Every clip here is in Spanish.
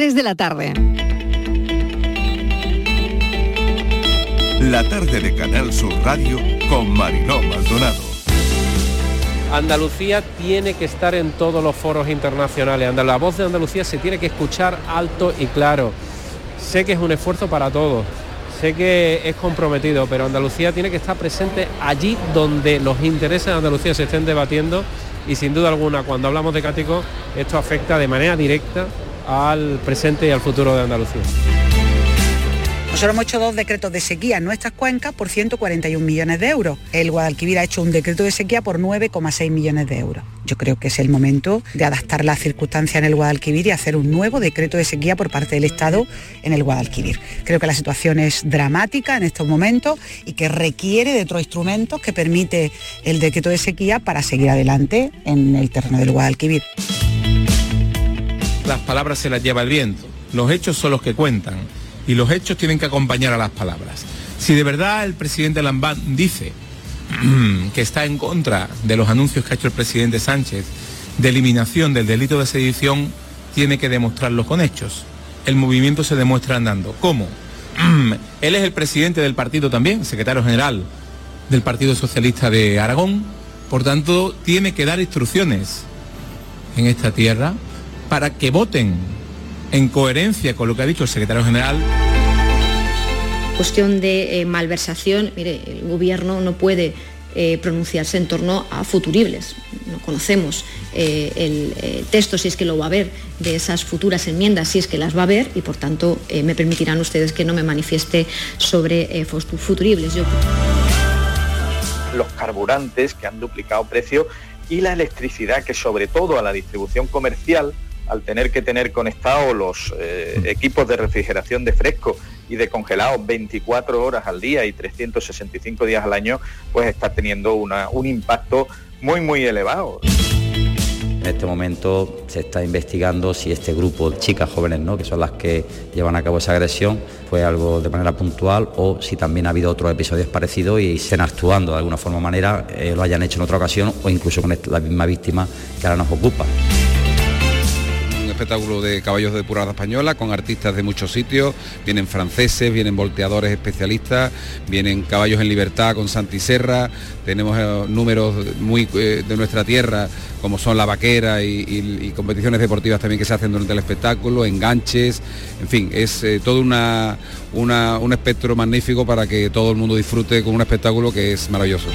Desde la tarde. La tarde de Canal Sur Radio con Mariló Maldonado. Andalucía tiene que estar en todos los foros internacionales. La voz de Andalucía se tiene que escuchar alto y claro. Sé que es un esfuerzo para todos, sé que es comprometido, pero Andalucía tiene que estar presente allí donde los intereses de Andalucía se estén debatiendo y sin duda alguna cuando hablamos de Cático esto afecta de manera directa al presente y al futuro de Andalucía. Nosotros hemos hecho dos decretos de sequía en nuestras cuencas por 141 millones de euros. El Guadalquivir ha hecho un decreto de sequía por 9,6 millones de euros. Yo creo que es el momento de adaptar las circunstancias en el Guadalquivir y hacer un nuevo decreto de sequía por parte del Estado en el Guadalquivir. Creo que la situación es dramática en estos momentos y que requiere de otros instrumentos que permite el decreto de sequía para seguir adelante en el terreno del Guadalquivir. Las palabras se las lleva el viento, los hechos son los que cuentan y los hechos tienen que acompañar a las palabras. Si de verdad el presidente Lambán dice que está en contra de los anuncios que ha hecho el presidente Sánchez de eliminación del delito de sedición, tiene que demostrarlo con hechos. El movimiento se demuestra andando. ¿Cómo? Él es el presidente del partido también, secretario general del Partido Socialista de Aragón, por tanto tiene que dar instrucciones en esta tierra para que voten en coherencia con lo que ha dicho el secretario general. Cuestión de eh, malversación, mire, el gobierno no puede eh, pronunciarse en torno a futuribles. No conocemos eh, el texto, si es que lo va a haber, de esas futuras enmiendas, si es que las va a haber, y por tanto me permitirán ustedes que no me manifieste sobre futuribles. Los carburantes que han duplicado precio y la electricidad que sobre todo a la distribución comercial al tener que tener conectados los eh, equipos de refrigeración de fresco y de congelado 24 horas al día y 365 días al año, pues está teniendo un impacto muy, muy elevado. En este momento se está investigando si este grupo de chicas jóvenes, ¿no? que son las que llevan a cabo esa agresión, fue algo de manera puntual o si también ha habido otros episodios parecidos y estén actuando de alguna forma o manera, eh, lo hayan hecho en otra ocasión o incluso con la misma víctima que ahora nos ocupa espectáculo de caballos de purada española con artistas de muchos sitios, vienen franceses, vienen volteadores especialistas, vienen caballos en libertad con Santi Serra, tenemos eh, números muy eh, de nuestra tierra como son la vaquera y, competiciones deportivas también que se hacen durante el espectáculo, enganches, en fin, es eh, todo una, un espectro magnífico para que todo el mundo disfrute con un espectáculo que es maravilloso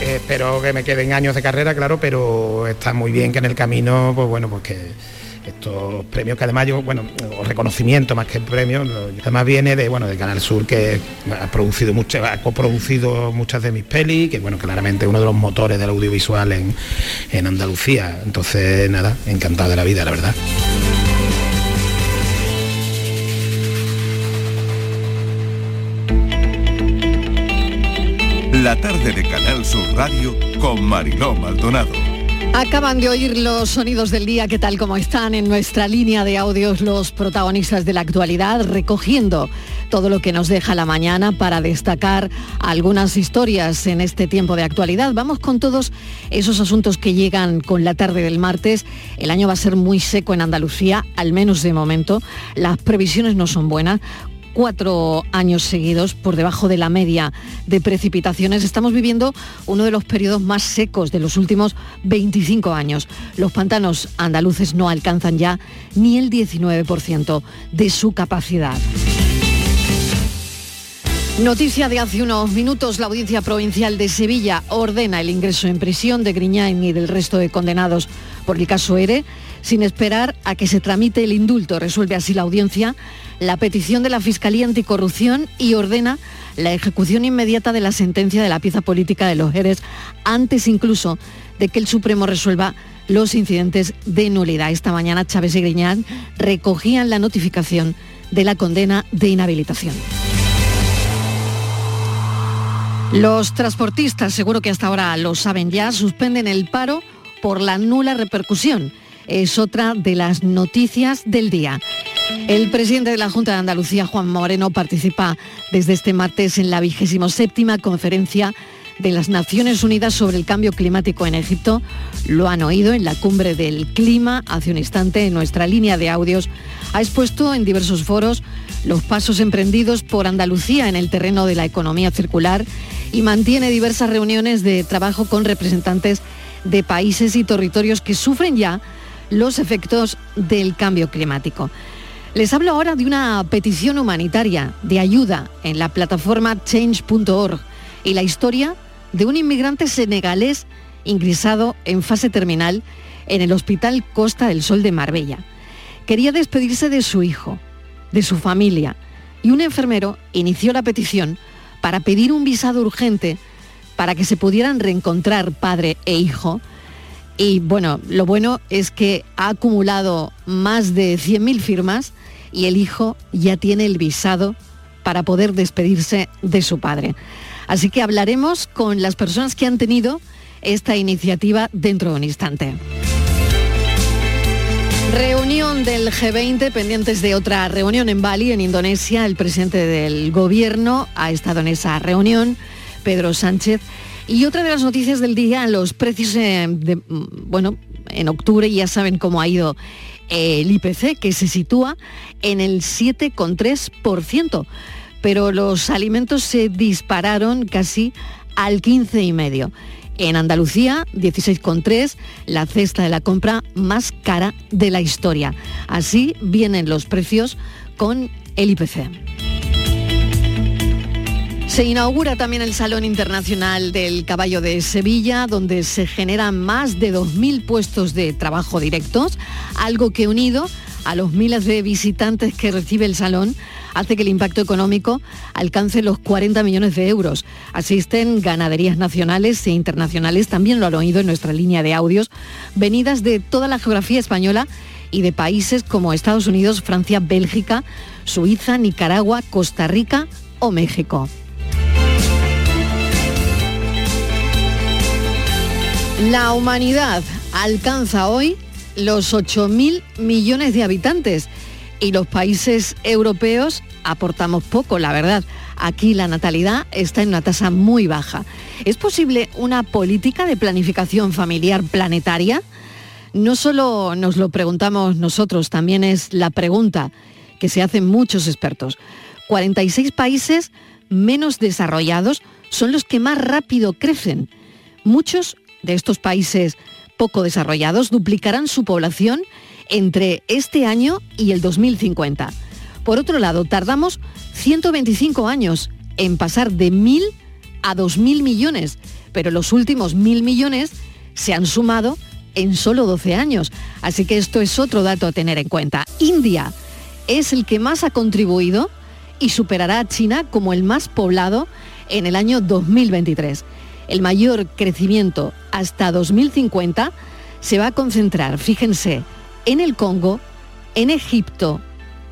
espero que me queden años de carrera, claro, pero está muy bien que en el camino, pues bueno, pues que estos premios que además yo, bueno, o reconocimiento más que premio, además viene de bueno, de Canal Sur que ha producido muchas, ha coproducido muchas de mis pelis, que bueno, claramente uno de los motores del audiovisual en, en Andalucía. Entonces, nada, encantado de la vida, la verdad. La tarde de Canal Sur Radio con Mariló Maldonado. Acaban de oír los sonidos del día, que tal como están en nuestra línea de audios los protagonistas de la actualidad, recogiendo todo lo que nos deja la mañana para destacar algunas historias en este tiempo de actualidad. Vamos con todos esos asuntos que llegan con la tarde del martes. El año va a ser muy seco en Andalucía, al menos de momento. Las previsiones no son buenas cuatro años seguidos por debajo de la media de precipitaciones. Estamos viviendo uno de los periodos más secos de los últimos 25 años. Los pantanos andaluces no alcanzan ya ni el 19% de su capacidad. Noticia de hace unos minutos, la Audiencia Provincial de Sevilla ordena el ingreso en prisión de Griñán y del resto de condenados por el caso ERE, sin esperar a que se tramite el indulto. Resuelve así la audiencia la petición de la Fiscalía Anticorrupción y ordena la ejecución inmediata de la sentencia de la pieza política de los ERES, antes incluso de que el Supremo resuelva los incidentes de nulidad. Esta mañana Chávez y Griñán recogían la notificación de la condena de inhabilitación. Los transportistas, seguro que hasta ahora lo saben ya, suspenden el paro por la nula repercusión. Es otra de las noticias del día. El presidente de la Junta de Andalucía, Juan Moreno, participa desde este martes en la vigésimo séptima conferencia de las Naciones Unidas sobre el cambio climático en Egipto. Lo han oído en la cumbre del clima hace un instante en nuestra línea de audios. Ha expuesto en diversos foros los pasos emprendidos por Andalucía en el terreno de la economía circular y mantiene diversas reuniones de trabajo con representantes de países y territorios que sufren ya los efectos del cambio climático. Les hablo ahora de una petición humanitaria de ayuda en la plataforma change.org y la historia de un inmigrante senegalés ingresado en fase terminal en el Hospital Costa del Sol de Marbella. Quería despedirse de su hijo, de su familia, y un enfermero inició la petición para pedir un visado urgente para que se pudieran reencontrar padre e hijo. Y bueno, lo bueno es que ha acumulado más de 100.000 firmas y el hijo ya tiene el visado para poder despedirse de su padre. Así que hablaremos con las personas que han tenido esta iniciativa dentro de un instante. Reunión del G20 pendientes de otra reunión en Bali, en Indonesia. El presidente del gobierno ha estado en esa reunión, Pedro Sánchez. Y otra de las noticias del día, los precios, eh, mm, bueno, en octubre ya saben cómo ha ido el IPC, que se sitúa en el 7,3%, pero los alimentos se dispararon casi al 15,5%. En Andalucía, 16,3, la cesta de la compra más cara de la historia. Así vienen los precios con el IPC. Se inaugura también el Salón Internacional del Caballo de Sevilla, donde se generan más de 2.000 puestos de trabajo directos, algo que unido a los miles de visitantes que recibe el salón hace que el impacto económico alcance los 40 millones de euros. Asisten ganaderías nacionales e internacionales, también lo han oído en nuestra línea de audios, venidas de toda la geografía española y de países como Estados Unidos, Francia, Bélgica, Suiza, Nicaragua, Costa Rica o México. La humanidad alcanza hoy los 8.000 millones de habitantes y los países europeos aportamos poco, la verdad. Aquí la natalidad está en una tasa muy baja. ¿Es posible una política de planificación familiar planetaria? No solo nos lo preguntamos nosotros, también es la pregunta que se hacen muchos expertos. 46 países menos desarrollados son los que más rápido crecen. Muchos de estos países poco desarrollados duplicarán su población entre este año y el 2050. Por otro lado, tardamos 125 años en pasar de 1.000 a 2.000 millones, pero los últimos 1.000 millones se han sumado en solo 12 años. Así que esto es otro dato a tener en cuenta. India es el que más ha contribuido y superará a China como el más poblado en el año 2023 el mayor crecimiento hasta 2050 se va a concentrar, fíjense, en el Congo, en Egipto,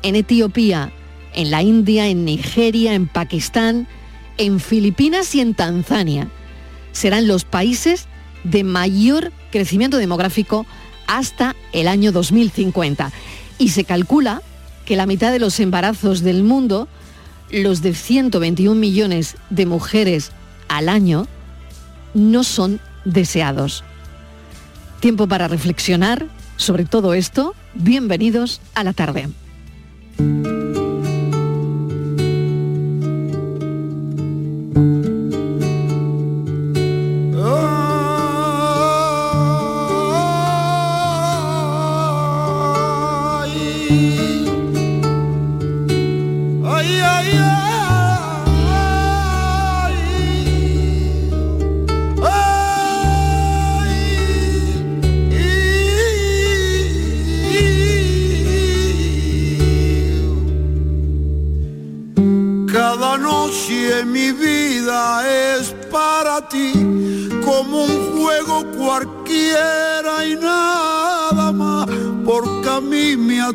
en Etiopía, en la India, en Nigeria, en Pakistán, en Filipinas y en Tanzania. Serán los países de mayor crecimiento demográfico hasta el año 2050. Y se calcula que la mitad de los embarazos del mundo, los de 121 millones de mujeres al año, no son deseados. Tiempo para reflexionar sobre todo esto. Bienvenidos a la tarde.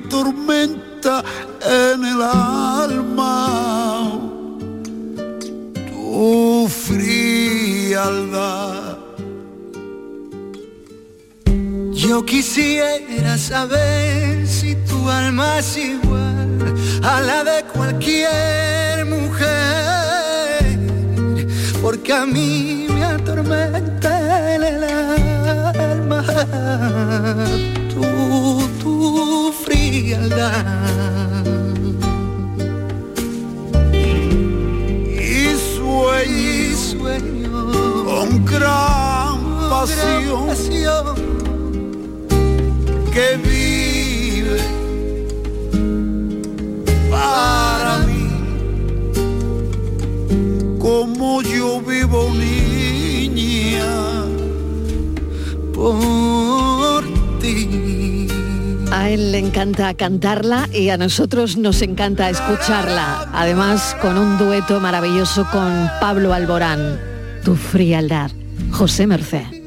Tormenta en el alma tu frialdad. Yo quisiera saber si tu alma es igual a la de cualquier mujer porque a mí me atormenta en el alma tu, tu frialdad. Y sueño, sueño con gran pasión, que vive yo vivo por ti. A él le encanta cantarla y a nosotros nos encanta escucharla. Además, con un dueto maravilloso con Pablo Alborán. Tu frialdad. José Merced.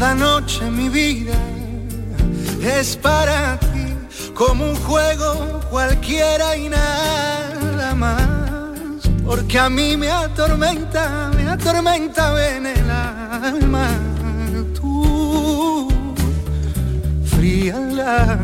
Cada noche mi vida es para ti como un juego cualquiera y nada más. Porque a mí me atormenta, me atormenta en el alma tu frialdad.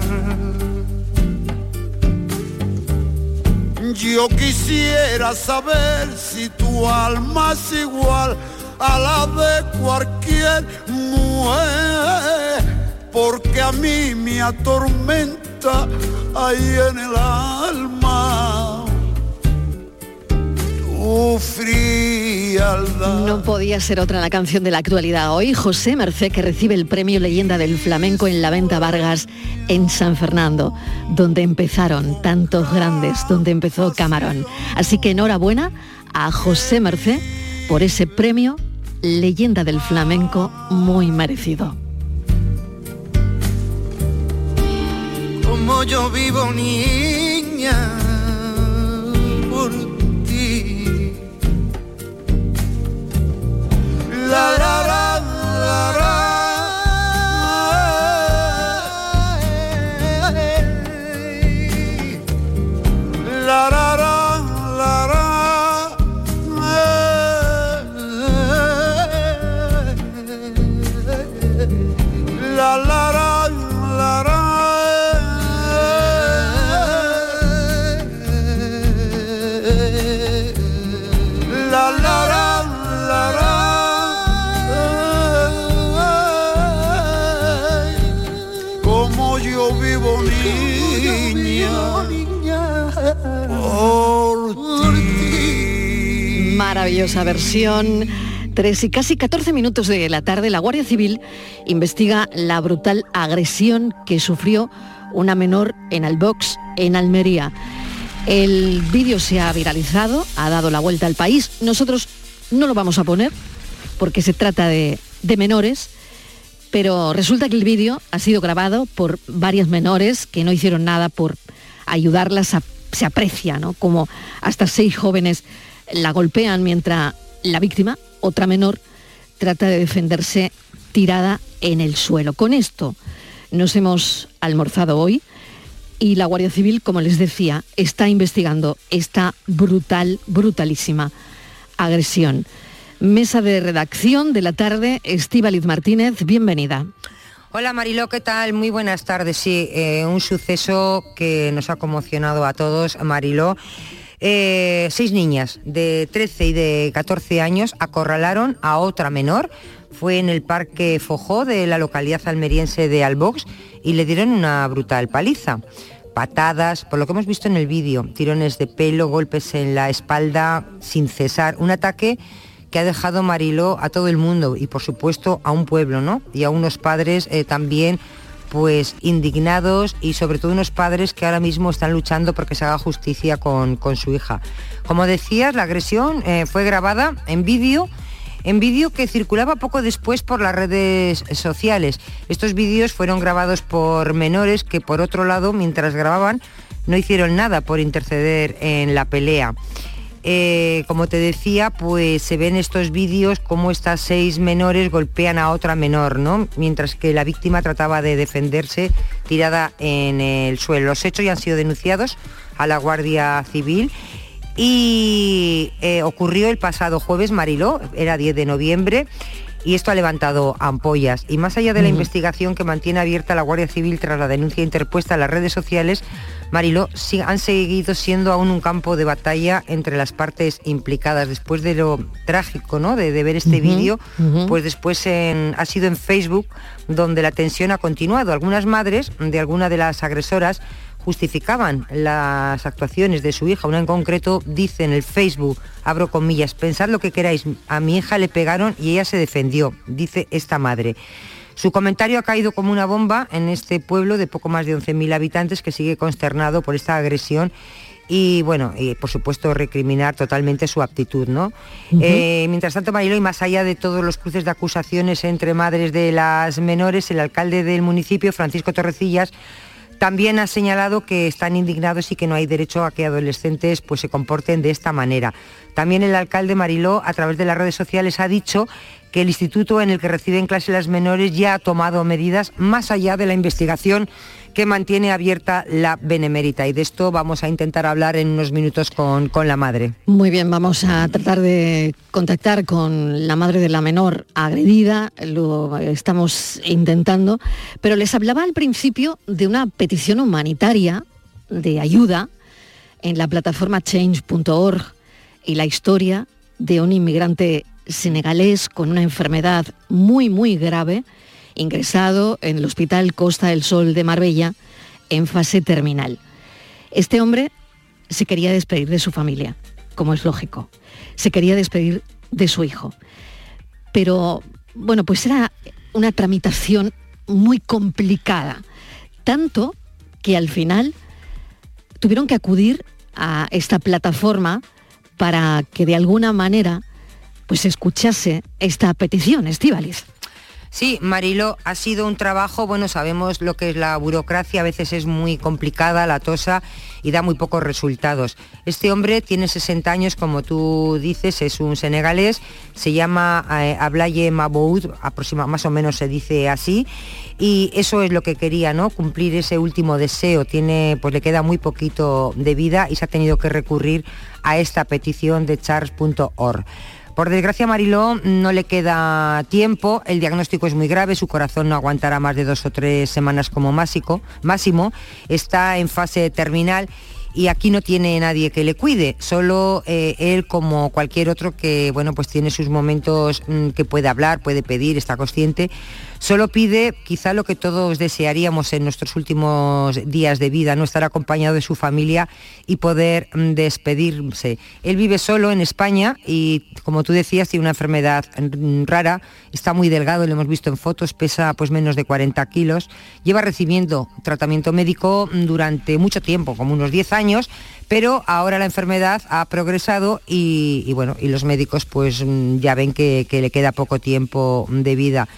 Yo quisiera saber si tu alma es igual a la de cualquier mujer, porque a mí me atormenta ahí en el alma tu frialdad. No podía ser otra la canción de la actualidad hoy. José Merced que recibe el premio Leyenda del Flamenco en la Venta Vargas en San Fernando, donde empezaron tantos grandes, donde empezó Camarón. Así que enhorabuena a José Merced por ese premio Leyenda del Flamenco muy merecido. como yo vivo niña por ti. La la la Maravillosa versión. Tres y casi 14 minutos de la tarde, la Guardia Civil investiga la brutal agresión que sufrió una menor en Albox, en Almería. El vídeo se ha viralizado, ha dado la vuelta al país. Nosotros no lo vamos a poner porque se trata de, de menores, pero resulta que el vídeo ha sido grabado por varias menores que no hicieron nada por ayudarlas. se aprecia, ¿no? Como hasta seis jóvenes la golpean mientras la víctima, otra menor, trata de defenderse tirada en el suelo. Con esto nos hemos almorzado hoy y la Guardia Civil, como les decía, está investigando esta brutal, brutalísima agresión. Mesa de redacción de la tarde, Estíbaliz Martínez, bienvenida. Hola Mariló, ¿qué tal? Muy buenas tardes. Sí, eh, un suceso que nos ha conmocionado a todos, Mariló. Eh, seis niñas de 13 y de 14 años acorralaron a otra menor. Fue en el Parque Fojó de la localidad almeriense de Albox y le dieron una brutal paliza. Patadas, por lo que hemos visto en el vídeo, tirones de pelo, golpes en la espalda sin cesar. Un ataque que ha dejado Mariló a todo el mundo y por supuesto a un pueblo, ¿no? Y a unos padres eh, también pues indignados y sobre todo unos padres que ahora mismo están luchando porque se haga justicia con, con su hija. Como decías, la agresión eh, fue grabada en vídeo en vídeo que circulaba poco después por las redes sociales. Estos vídeos fueron grabados por menores que por otro lado, mientras grababan, no hicieron nada por interceder en la pelea. Eh, como te decía, pues se ven estos vídeos como estas seis menores golpean a otra menor, ¿no? Mientras que la víctima trataba de defenderse tirada en el suelo. Los hechos ya han sido denunciados a la Guardia Civil Y eh, ocurrió el pasado jueves, Mariló, era 10 de noviembre, y esto ha levantado ampollas. Y más allá de la investigación que mantiene abierta la Guardia Civil tras la denuncia interpuesta en las redes sociales, Mariló, han seguido siendo aún un campo de batalla entre las partes implicadas. Después de lo trágico ¿no? de, ver este vídeo, pues después ha sido en Facebook donde la tensión ha continuado. Algunas madres de alguna de las agresoras justificaban las actuaciones de su hija. Una en concreto dice en el Facebook, abro comillas, pensad lo que queráis, a mi hija le pegaron y ella se defendió, dice esta madre. Su comentario ha caído como una bomba en este pueblo de poco más de 11.000 habitantes que sigue consternado por esta agresión y bueno, y por supuesto recriminar totalmente su actitud, ¿no? Eh, mientras tanto, Marilo, y más allá de todos los cruces de acusaciones entre madres de las menores, el alcalde del municipio, Francisco Torrecillas, también ha señalado que están indignados y que no hay derecho a que adolescentes pues, se comporten de esta manera. También el alcalde Mariló, a través de las redes sociales, ha dicho que el instituto en el que reciben clase las menores ya ha tomado medidas más allá de la investigación que mantiene abierta la Benemérita. Y de esto vamos a intentar hablar en unos minutos con, con, la madre. Muy bien, vamos a tratar de contactar con la madre de la menor agredida, lo estamos intentando, pero les hablaba al principio de una petición humanitaria de ayuda en la plataforma change.org y la historia de un inmigrante senegalés con una enfermedad muy, muy grave ingresado en el Hospital Costa del Sol de Marbella en fase terminal. Este hombre se quería despedir de su familia, como es lógico. Se quería despedir de su hijo. Pero, bueno, pues era una tramitación muy complicada. Tanto que al final tuvieron que acudir a esta plataforma para que de alguna manera pues escuchase esta petición, Estivalis. Sí, Marilo, ha sido un trabajo, bueno, sabemos lo que es la burocracia, a veces es muy complicada, latosa y da muy pocos resultados. Este hombre tiene 60 años, como tú dices, es un senegalés, se llama eh, Ablaye Maboud, aproximadamente más o menos se dice así, y eso es lo que quería, ¿no? Cumplir ese último deseo. Tiene, pues le queda muy poquito de vida y se ha tenido que recurrir a esta petición de charles.org. Por desgracia, Mariló no le queda tiempo, el diagnóstico es muy grave, su corazón no aguantará más de dos o tres semanas como máximo, está en fase terminal y aquí no tiene nadie que le cuide, solo eh, él como cualquier otro que bueno pues tiene sus momentos mm, que puede hablar, puede pedir, está consciente, Solo pide quizá lo que todos desearíamos en nuestros últimos días de vida, no estar acompañado de su familia y poder mm, despedirse. Él vive solo en España y, como tú decías, tiene una enfermedad mm, rara, está muy delgado, lo hemos visto en fotos, pesa pues menos de 40 kilos, lleva recibiendo tratamiento médico mm, durante mucho tiempo, como unos 10 años, pero ahora la enfermedad ha progresado y, bueno, y los médicos pues ya ven que le queda poco tiempo de vida.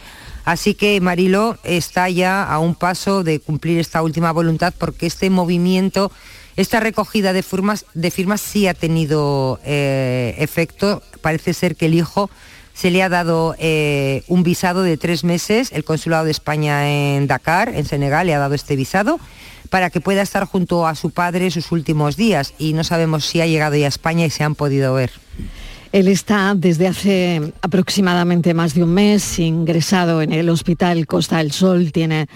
Así que Marilo está ya a un paso de cumplir esta última voluntad porque este movimiento, esta recogida de firmas, de firmas sí ha tenido eh, efecto. Parece ser que el hijo se le ha dado eh, un visado de tres meses. El Consulado de España en Dakar, en Senegal, le ha dado este visado para que pueda estar junto a su padre sus últimos días y no sabemos si ha llegado ya a España y se han podido ver. Él está desde hace aproximadamente más de un mes ingresado en el Hospital Costa del Sol, tiene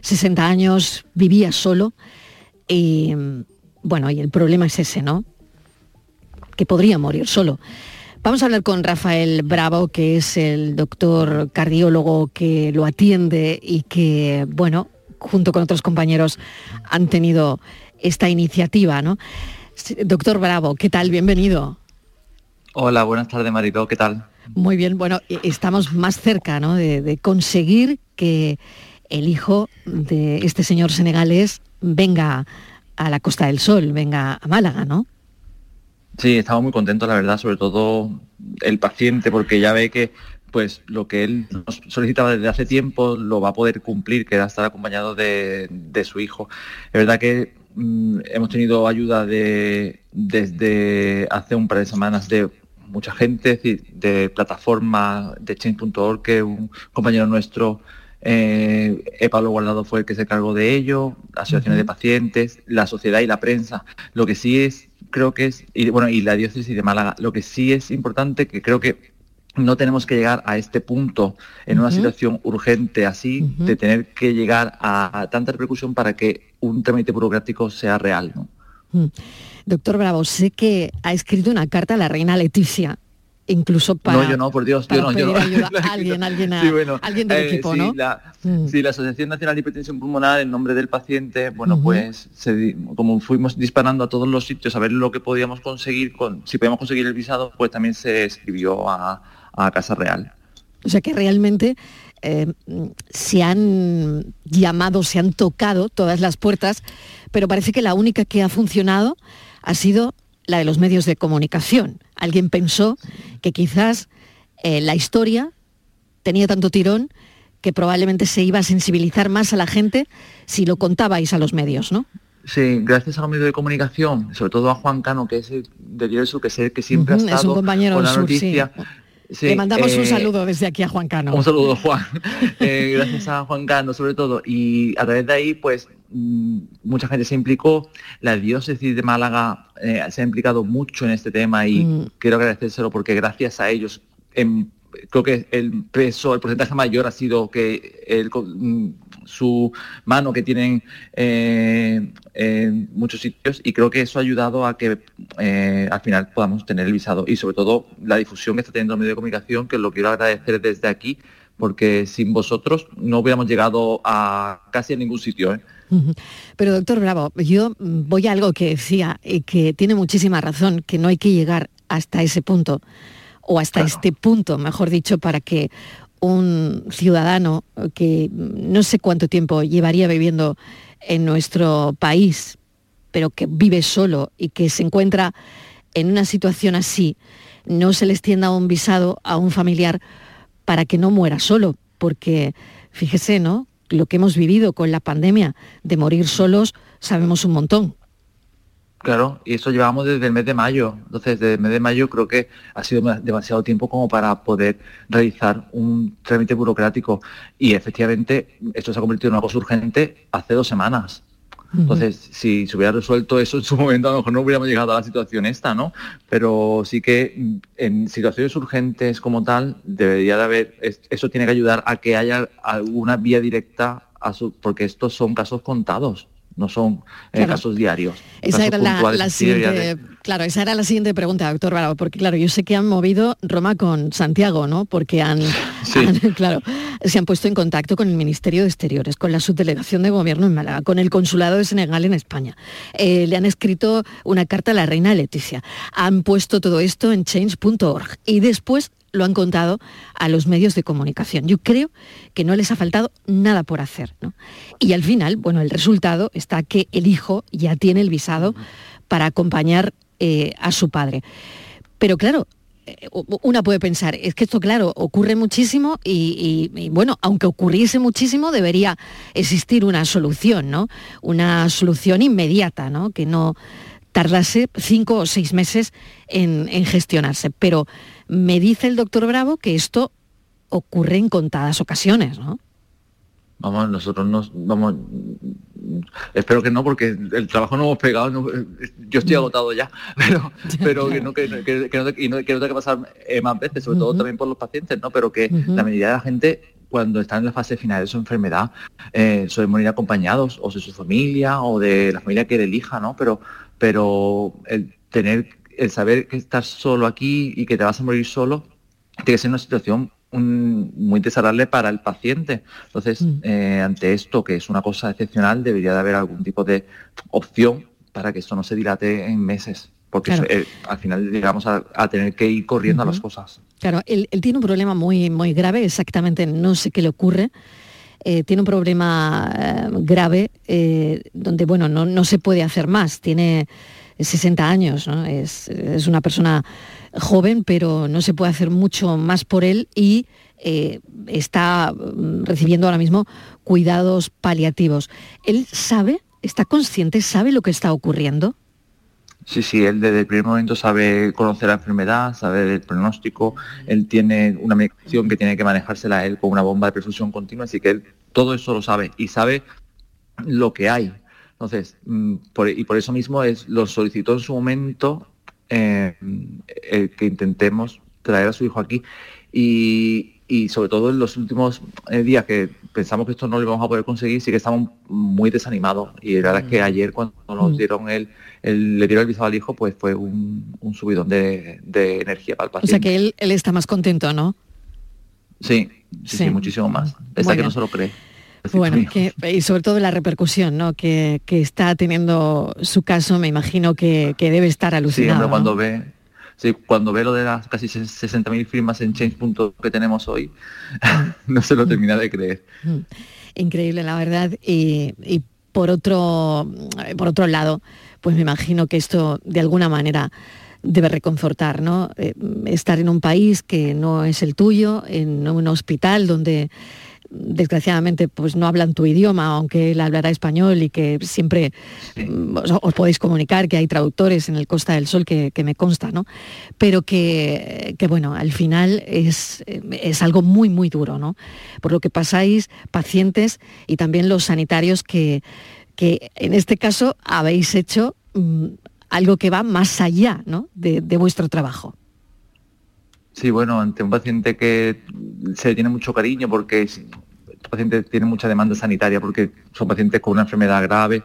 60 años, vivía solo y bueno, y el problema es ese, ¿no? Que podría morir solo. Vamos a hablar con Rafael Bravo, que es el doctor cardiólogo que lo atiende y que, bueno, junto con otros compañeros han tenido esta iniciativa, ¿no? Doctor Bravo, ¿qué tal? Bienvenido. Hola, buenas tardes Marito, ¿qué tal? Muy bien, bueno, e, estamos más cerca ¿no? de, conseguir que el hijo de este señor senegalés venga a la Costa del Sol, venga a Málaga, ¿no? Sí, estamos muy contentos, la verdad, sobre todo el paciente, porque ya ve que pues lo que él nos solicitaba desde hace tiempo lo va a poder cumplir, que era estar acompañado de, su hijo. Es verdad que mm, hemos tenido ayuda de, desde hace un par de semanas de mucha gente, de plataforma de change.org, que un compañero nuestro, eh, Pablo Guardado, fue el que se cargó de ello, asociaciones de pacientes, la sociedad y la prensa. Lo que sí es creo que es, y bueno, y la diócesis de Málaga, lo que sí es importante, que creo que no tenemos que llegar a este punto en una situación urgente así, de tener que llegar a, tanta repercusión para que un trámite burocrático sea real. ¿no? Mm. Doctor Bravo, sé que ha escrito una carta a la reina Leticia incluso para... No, yo no, por Dios, yo no, yo no. Ayuda a alguien, alguien, alguien del eh, equipo, ¿no? La, mm. Sí, la Asociación Nacional de Hipertensión Pulmonar, en nombre del paciente, bueno, pues como fuimos disparando a todos los sitios a ver lo que podíamos conseguir, con, si podíamos conseguir el visado, pues también se escribió a, a Casa Real. O sea que realmente eh, se han llamado, se han tocado todas las puertas, pero parece que la única que ha funcionado ha sido la de los medios de comunicación. Alguien pensó que quizás eh, la historia tenía tanto tirón que probablemente se iba a sensibilizar más a la gente si lo contabais a los medios, ¿no? Sí, gracias a los medios de comunicación, sobre todo a Juan Cano, que es el de Sur, que sé que siempre ha estado es un compañero con la noticia. Le mandamos un eh, saludo desde aquí a Juan Cano. Un saludo, Juan. Eh, gracias a Juan Cano, sobre todo. Y a través de ahí, pues, mucha gente se implicó. La diócesis de Málaga eh, se ha implicado mucho en este tema y mm. quiero agradecérselo porque gracias a ellos en creo que el peso, el porcentaje mayor ha sido que el, mm, su mano que tienen eh, en muchos sitios y creo que eso ha ayudado a que eh, al final podamos tener el visado y sobre todo la difusión que está teniendo el medio de comunicación, que lo quiero agradecer desde aquí porque sin vosotros no hubiéramos llegado a casi a ningún sitio. ¿eh? Pero doctor Bravo, yo voy a algo que decía y que tiene muchísima razón, que no hay que llegar hasta ese punto o hasta este punto, mejor dicho, para que un ciudadano que no sé cuánto tiempo llevaría viviendo en nuestro país, pero que vive solo y que se encuentra en una situación así, no se le extienda un visado a un familiar para que no muera solo, porque fíjese, ¿no? Lo que hemos vivido con la pandemia de morir solos, sabemos un montón. Claro, y eso llevamos desde el mes de mayo. Entonces, desde el mes de mayo creo que ha sido demasiado tiempo como para poder realizar un trámite burocrático. Y efectivamente, esto se ha convertido en algo urgente hace dos semanas. Entonces, si se hubiera resuelto eso en su momento, a lo mejor no hubiéramos llegado a la situación esta, ¿no? Pero sí que mm, en situaciones urgentes como tal, debería de haber, eso tiene que ayudar a que haya alguna vía directa, a su, porque estos son casos contados no son eh, casos diarios. Esa era la, siguiente, claro, esa era la siguiente pregunta, doctor Bravo, porque claro, yo sé que han movido Roma con Santiago, ¿no? Porque han, claro, se han puesto en contacto con el Ministerio de Exteriores, con la subdelegación de gobierno en Málaga, con el consulado de Senegal en España. Eh, le han escrito una carta a la reina Leticia. Han puesto todo esto en change.org y después lo han contado a los medios de comunicación. Yo creo que no les ha faltado nada por hacer. Y al final, bueno, el resultado está que el hijo ya tiene el visado para acompañar eh, a su padre. Pero claro, eh, una puede pensar, es que esto, claro, ocurre muchísimo y, y, bueno, aunque ocurriese muchísimo, debería existir una solución, ¿no? Una solución inmediata, ¿no? Que no tardase cinco o seis meses en, gestionarse. Pero me dice el doctor Bravo que esto ocurre en contadas ocasiones, ¿no? Vamos, nosotros nos vamos, espero que no, porque el trabajo no hemos pegado, yo estoy agotado ya, pero, pero que, no, que, no, y no, que tenga que pasar eh, más veces, sobre todo también por los pacientes, ¿no? Pero que la mayoría de la gente cuando están en la fase final de su enfermedad eh, suelen morir acompañados o de su familia o de la familia que elija, ¿no? Pero pero el tener, el saber que estás solo aquí y que te vas a morir solo, tiene que ser una situación muy desagradable para el paciente. Entonces, mm. eh, ante esto, que es una cosa excepcional, debería de haber algún tipo de opción para que esto no se dilate en meses, porque eh, al final llegamos a, tener que ir corriendo a las cosas. Claro, él, tiene un problema muy, muy grave, exactamente no sé qué le ocurre, eh, tiene un problema grave donde, bueno, no, se puede hacer más. Tiene 60 años, es, una persona joven, pero no se puede hacer mucho más por él y está mm, recibiendo ahora mismo cuidados paliativos. ¿Él sabe, está consciente, sabe lo que está ocurriendo? Sí, sí, él desde el primer momento sabe conocer la enfermedad, sabe el pronóstico, él tiene una medicación que tiene que manejársela él con una bomba de perfusión continua, así que él todo eso lo sabe y sabe lo que hay. Entonces, mm, por- y por eso mismo es, lo solicitó en su momento eh, el que intentemos traer a su hijo aquí. Y, y sobre todo en los últimos eh, días que pensamos que esto no lo íbamos a poder conseguir, sí que estamos muy desanimados. Y la verdad es que ayer cuando nos Mm. dieron el, el- le dieron el visado al hijo, pues fue un, un subidón de, de energía para el O sea paciente. que él, él está más contento, ¿no? Sí, sí, Sí. sí, muchísimo más. Muy que no se lo cree. Bueno, que, y sobre todo la repercusión ¿no? que, que está teniendo su caso, me imagino que, que debe estar Sí, alucinado. cuando ve sí, cuando ve lo de las casi 60.000 firmas en Change.org que tenemos hoy, no se lo termina de creer. Mm. Increíble, la verdad. Y, y por otro, por otro lado, pues me imagino que esto de alguna manera debe reconfortar, ¿no? Eh, estar en un país que no es el tuyo, en un hospital donde desgraciadamente pues no hablan tu idioma, aunque él hablará español y que siempre mm, os, os podéis comunicar, que hay traductores en el Costa del Sol que, que me consta, ¿no? Pero que, que, bueno, al final es, es algo muy, muy duro, ¿no? Por lo que pasáis pacientes y también los sanitarios que, que en este caso habéis hecho mm, algo que va más allá, ¿no? de, de vuestro trabajo. Sí, bueno, ante un paciente que se le tiene mucho cariño porque es- este paciente tiene mucha demanda sanitaria porque son pacientes con una enfermedad grave,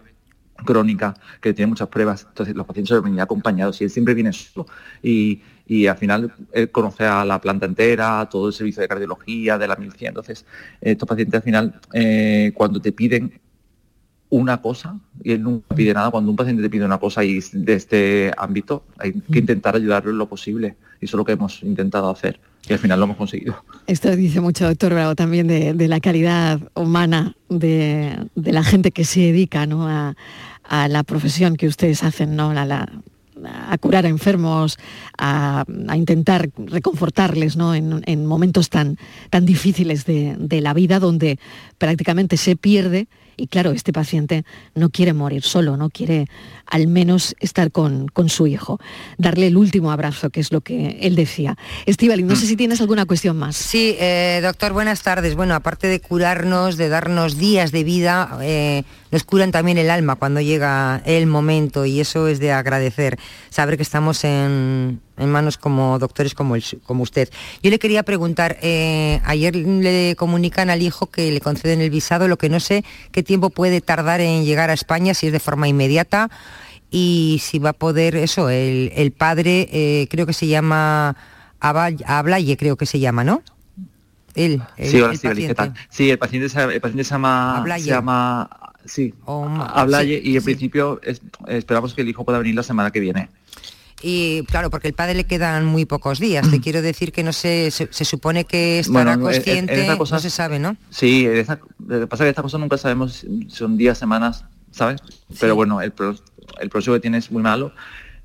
crónica, que tiene muchas pruebas. Entonces los pacientes suelen venir acompañados y él siempre viene solo. Y, y al final él conoce a la planta entera, a todo el servicio de cardiología, de la 1100. Entonces estos pacientes al final, eh, cuando te piden una cosa, y él nunca pide nada, cuando un paciente te pide una cosa y de este ámbito, hay que intentar ayudarlo en lo posible. Y eso es lo que hemos intentado hacer. Y al final lo hemos conseguido. Esto dice mucho, doctor Bravo, también de, de la calidad humana de, de la gente que se dedica ¿no? a, a la profesión que ustedes hacen, ¿no? a, la- a curar a enfermos, a, a intentar reconfortarles ¿no? en, en momentos tan, tan difíciles de, de la vida donde prácticamente se pierde. Y claro, este paciente no quiere morir solo, no quiere al menos estar con, con su hijo, darle el último abrazo, que es lo que él decía. Estivali, no sé si tienes alguna cuestión más. Sí, eh, doctor, buenas tardes. Bueno, aparte de curarnos, de darnos días de vida, eh, nos curan también el alma cuando llega el momento y eso es de agradecer, saber que estamos en, en manos como doctores como, el como usted. Yo le quería preguntar, eh, ayer le comunican al hijo que le conceden el visado, lo que no sé qué tiempo puede tardar en llegar a España, si es de forma inmediata y si va a poder eso, el, el padre eh, creo que se llama Ablaye, creo que se llama, ¿no? Él, el, sí, hola, el sí, Oli, ¿qué paciente. Sí, el paciente, se, el paciente se llama... Ablaye. Se llama sí, ma- Ablaye sí, y en sí. principio es- esperamos que el hijo pueda venir la semana que viene. Y claro, porque el padre le quedan muy pocos días. Te quiero decir que no sé, se, se supone que estará Bueno, en- en- consciente, cosa- no se sabe, ¿no? Sí, esa- lo que pasa es que estas cosas nunca sabemos si son días, semanas, ¿sabes? Pero bueno, el, el proceso que tiene es muy malo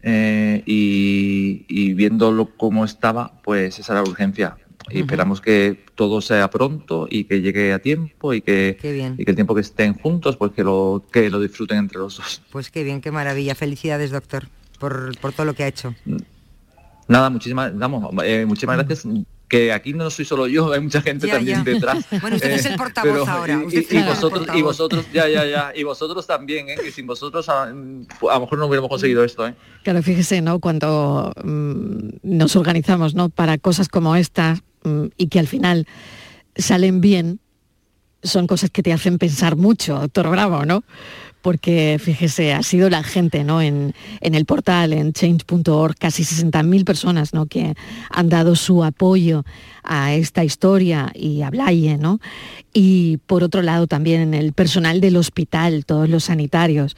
eh, y, y viéndolo como estaba, pues esa era la urgencia. Y esperamos que todo sea pronto y que llegue a tiempo y que, y que el tiempo que estén juntos, pues que lo, que lo disfruten entre los dos. Pues qué bien, qué maravilla. Felicidades, doctor, por, por todo lo que ha hecho. Nada, muchísimas, vamos, eh, muchísimas gracias. Que aquí no soy solo yo, hay mucha gente Ya, también ya. detrás. Bueno, usted es el Eh, portavoz pero- ahora, Y, vosotros, y vosotros, ya, ya, ya. Y vosotros también, ¿eh? Que sin vosotros a, a lo mejor no hubiéramos conseguido esto, ¿eh? Claro, fíjese, ¿no? Cuando mm, nos organizamos, ¿no? Para cosas como esta mm, y que al final salen bien, son cosas que te hacen pensar mucho, doctor Bravo, ¿no? Porque fíjese, ha sido la gente, ¿no? En, el portal, en change.org, casi 60.000 personas, ¿no? Que han dado su apoyo a esta historia y a Blaye, ¿no? Y por otro lado también el personal del hospital, todos los sanitarios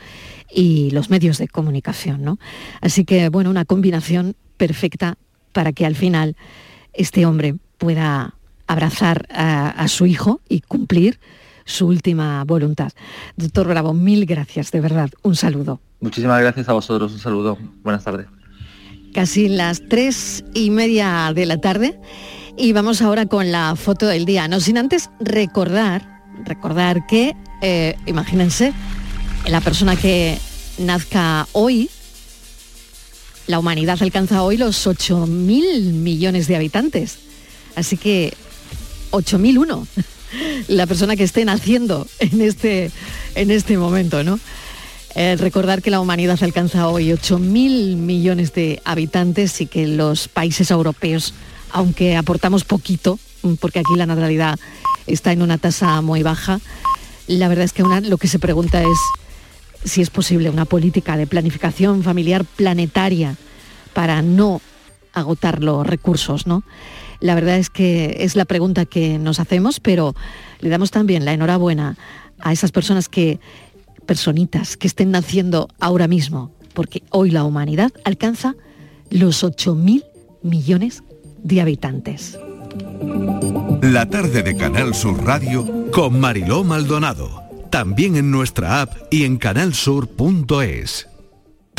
y los medios de comunicación, ¿no? Así que, bueno, una combinación perfecta para que al final este hombre pueda abrazar a su hijo y cumplir su última voluntad. Doctor Bravo, mil gracias, de verdad. Un saludo. Muchísimas gracias a vosotros, un saludo. Buenas tardes. Casi las tres y media de la tarde y vamos ahora con la foto del día. No sin antes recordar, recordar que, eh, imagínense, la persona que nazca hoy, la humanidad alcanza hoy los 8.000 millones de habitantes. Así que 8.001, la persona que esté naciendo en este, en este momento, ¿no? Eh, recordar que la humanidad alcanza hoy 8.000 millones de habitantes y que los países europeos, aunque aportamos poquito, mm, porque aquí la natalidad está en una tasa muy baja, la verdad es que lo que se pregunta es si es posible una política de planificación familiar planetaria para no agotar los recursos, ¿no? La verdad es que es la pregunta que nos hacemos, pero le damos también la enhorabuena a esas personas que, personitas, que estén naciendo ahora mismo, porque hoy la humanidad alcanza los 8.000 millones de habitantes. La tarde de Canal Sur Radio con Mariló Maldonado. También en nuestra app y en canalsur.es.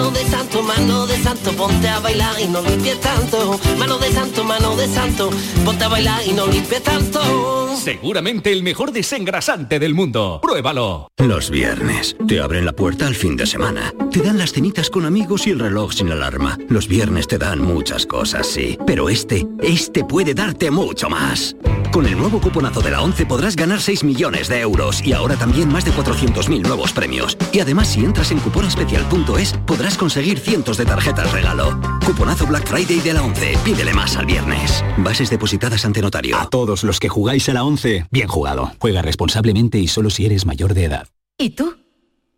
mano de santo, mano de santo, ponte a bailar y no limpies tanto, mano de santo, mano de santo, ponte a bailar y no limpies tanto. Seguramente el mejor desengrasante del mundo. Pruébalo. Los viernes te abren la puerta al fin de semana. Te dan las cenitas con amigos y el reloj sin alarma. Los viernes te dan muchas cosas, sí. Pero este, este puede darte mucho más. Con el nuevo cuponazo de la 11 podrás ganar 6 millones de euros y ahora también más de 400.000 nuevos premios. Y además si entras en cuponespecial.es podrás conseguir cientos de tarjetas regalo. Cuponazo Black Friday de la 11. Pídele más al viernes. Bases depositadas ante notario. A todos los que jugáis a la 11, bien jugado. Juega responsablemente y solo si eres mayor de edad. ¿Y tú?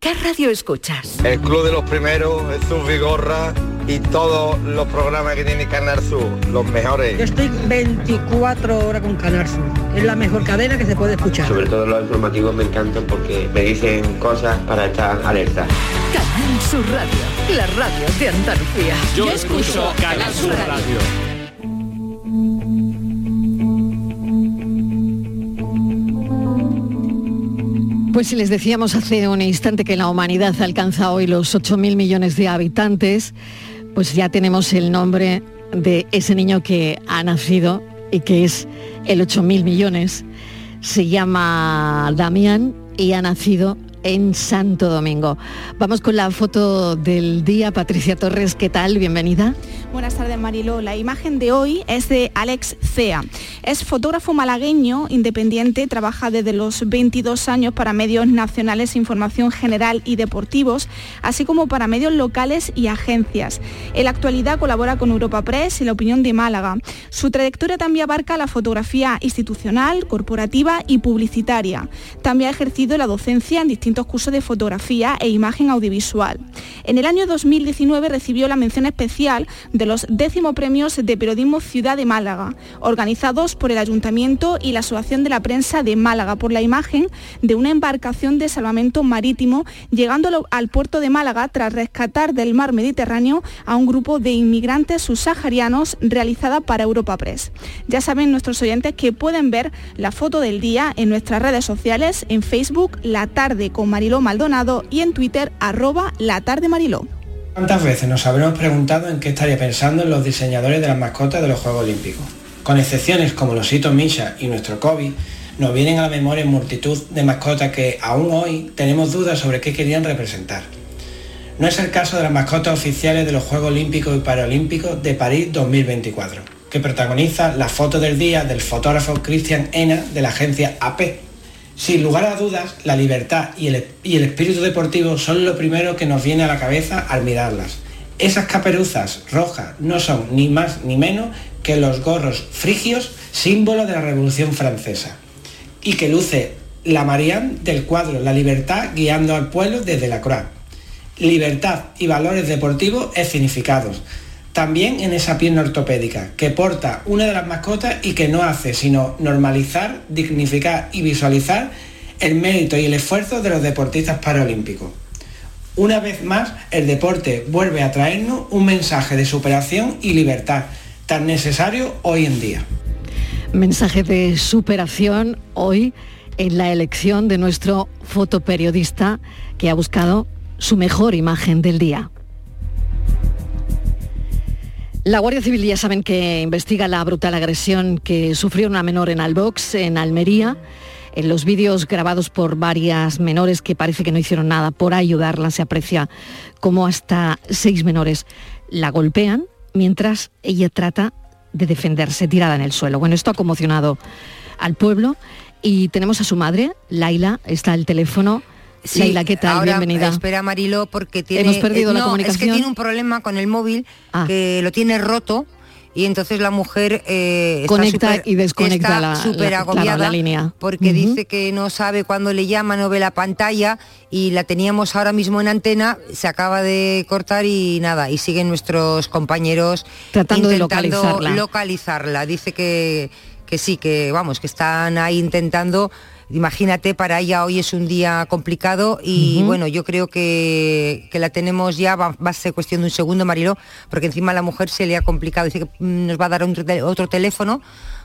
¿Qué radio escuchas? El Club de los Primeros, Jesús Vigorra y todos los programas que tiene Canal Sur, los mejores. Yo estoy 24 horas con Canal Sur. Es la mejor cadena que se puede escuchar. Sobre todo los informativos me encantan porque me dicen cosas para estar alerta. Canal Sur Radio, la radio de Andalucía. Yo, escucho Canal Sur Radio. Pues si les decíamos hace un instante que la humanidad alcanza hoy los 8.000 millones de habitantes, pues ya tenemos el nombre de ese niño que ha nacido y que es el 8.000 millones. Se llama Damián y ha nacido en Santo Domingo. Vamos con la foto del día. Patricia Torres, ¿qué tal? Bienvenida. Buenas tardes, Marilo. La imagen de hoy es de Alex Cea. Es fotógrafo malagueño, independiente, trabaja desde los 22 años para medios nacionales, información general y deportivos, así como para medios locales y agencias. En la actualidad colabora con Europa Press y La Opinión de Málaga. Su trayectoria también abarca la fotografía institucional, corporativa y publicitaria. También ha ejercido la docencia en distintos cursos de fotografía e imagen audiovisual. En el año 2019 recibió la mención especial de los décimo premios de periodismo Ciudad de Málaga, organizados por el Ayuntamiento y la Asociación de la Prensa de Málaga por la imagen de una embarcación de salvamento marítimo llegando al puerto de Málaga tras rescatar del mar Mediterráneo a un grupo de inmigrantes subsaharianos realizada para Europa Press. Ya saben nuestros oyentes que pueden ver la foto del día en nuestras redes sociales, en Facebook La Tarde con Mariló Maldonado y en Twitter arroba La Tarde Mariló. ¿Cuántas veces nos habremos preguntado en qué estaría pensando los diseñadores de las mascotas de los Juegos Olímpicos? Con excepciones como los hitos Misha y nuestro COVID, nos vienen a la memoria multitud de mascotas que aún hoy tenemos dudas sobre qué querían representar. No es el caso de las mascotas oficiales de los Juegos Olímpicos y Paralímpicos de París 2024, que protagoniza la foto del día del fotógrafo Christian Ena de la agencia AP, sin lugar a dudas, la libertad y el, espíritu deportivo son lo primero que nos viene a la cabeza al mirarlas. Esas caperuzas rojas no son ni más ni menos que los gorros frigios, símbolo de la Revolución Francesa, y que luce la Marianne del cuadro La libertad guiando al pueblo desde la Croix. Libertad y valores deportivos escenificados, también en esa pierna ortopédica que porta una de las mascotas y que no hace sino normalizar, dignificar y visualizar el mérito y el esfuerzo de los deportistas paralímpicos. Una vez más, el deporte vuelve a traernos un mensaje de superación y libertad tan necesario hoy en día. Mensaje de superación hoy en la elección de nuestro fotoperiodista que ha buscado su mejor imagen del día. La Guardia Civil ya saben que investiga la brutal agresión que sufrió una menor en Albox, en Almería. En los vídeos grabados por varias menores que parece que no hicieron nada por ayudarla, se aprecia cómo hasta seis menores la golpean mientras ella trata de defenderse tirada en el suelo. Bueno, esto ha conmocionado al pueblo y tenemos a su madre, Laila, está al teléfono. Laila, ¿qué tal? ahora, Bienvenida. Espera, Marilo, porque tiene... Hemos perdido eh, la no, comunicación. es que tiene un problema con el móvil, Ah. que lo tiene roto, y entonces la mujer eh, está Conecta súper- y desconecta está la- la- claro, agobiada la línea. porque dice que no sabe cuándo le llama, no ve la pantalla y la teníamos ahora mismo en antena, se acaba de cortar y nada, y siguen nuestros compañeros Tratando de intentando localizarla. localizarla. Dice que, que sí, que vamos, que están ahí intentando. Imagínate, para ella hoy es un día complicado y bueno, yo creo que, que la tenemos ya, va, va a ser cuestión de un segundo, Marilo, porque encima a la mujer se le ha complicado, dice que mm, nos va a dar otro, tel- otro teléfono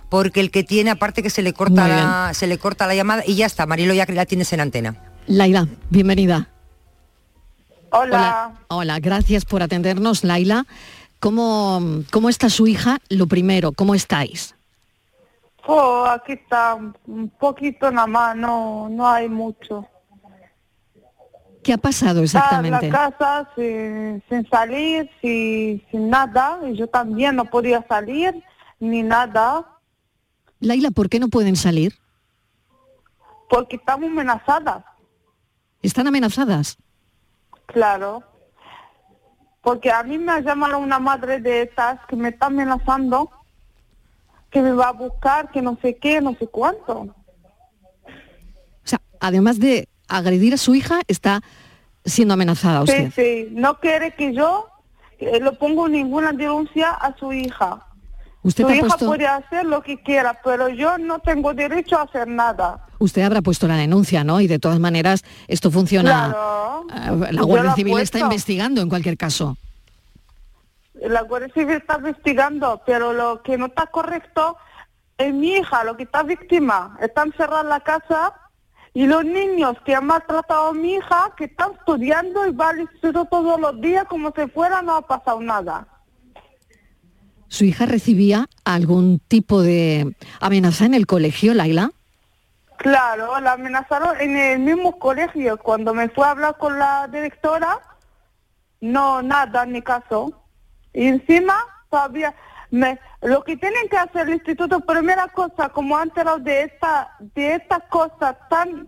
porque el que tiene, aparte que se le corta la, se le corta la llamada y ya está, Marilo, ya que la tienes en antena. Laila, bienvenida. Hola. Hola, gracias por atendernos, Laila. ¿Cómo, ¿Cómo está su hija? Lo primero, ¿cómo estáis? Oh, aquí está un poquito nada más, no, no hay mucho. ¿Qué ha pasado Está en exactamente? la casa sin, sin salir, sin, sin nada, y yo también no podía salir ni nada, Laila, ¿por qué no pueden salir? porque estamos amenazadas, ¿Están amenazadas? claro. Porque a mí me ha llamado una madre de estas que me está amenazando, que me va a buscar, que no sé qué, no sé cuánto. O sea, además de agredir a su hija, está siendo amenazada Sí, usted. sí, no quiere que yo eh, le pongo ninguna denuncia a su hija. Usted Su hija puesto- puede hacer lo que quiera, pero yo no tengo derecho a hacer nada. Usted habrá puesto la denuncia, ¿no? Y de todas maneras, esto funciona. Claro. Eh, La Guardia la Civil está investigando en cualquier caso. La Guardia Civil está investigando, pero lo que no está correcto es mi hija, lo que está víctima. Está encerrada en la casa y los niños que han maltratado a mi hija, que están estudiando y va al instituto todos los días como si fuera, no ha pasado nada. ¿Su hija recibía algún tipo de amenaza en el colegio, Laila? Claro, la amenazaron en el mismo colegio. Cuando me fue a hablar con la directora, no, nada, ni caso. Y encima, todavía, me, lo que tienen que hacer el instituto, primera cosa, como enterado de esta, de esta cosa tan,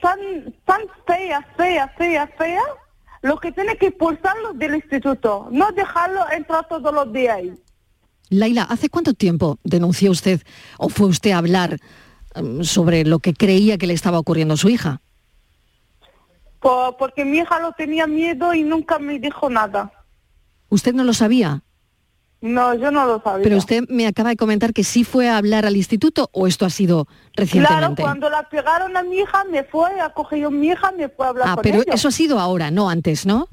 tan, tan fea, fea, fea, fea, lo que tienen que expulsarlos del instituto, no dejarlo entrar todos los días ahí. Laila, ¿hace cuánto tiempo denunció usted o fue usted a hablar mm, sobre lo que creía que le estaba ocurriendo a su hija? Po- porque mi hija lo tenía miedo y nunca me dijo nada. ¿Usted no lo sabía? No, yo no lo sabía. Pero usted me acaba de comentar que sí fue a hablar al instituto o esto ha sido Claro, recientemente. cuando la pegaron a mi hija, me fue, ha cogido mi hija, me fue a hablar ah, con pero ellos. eso ha sido ahora, no antes, ¿no?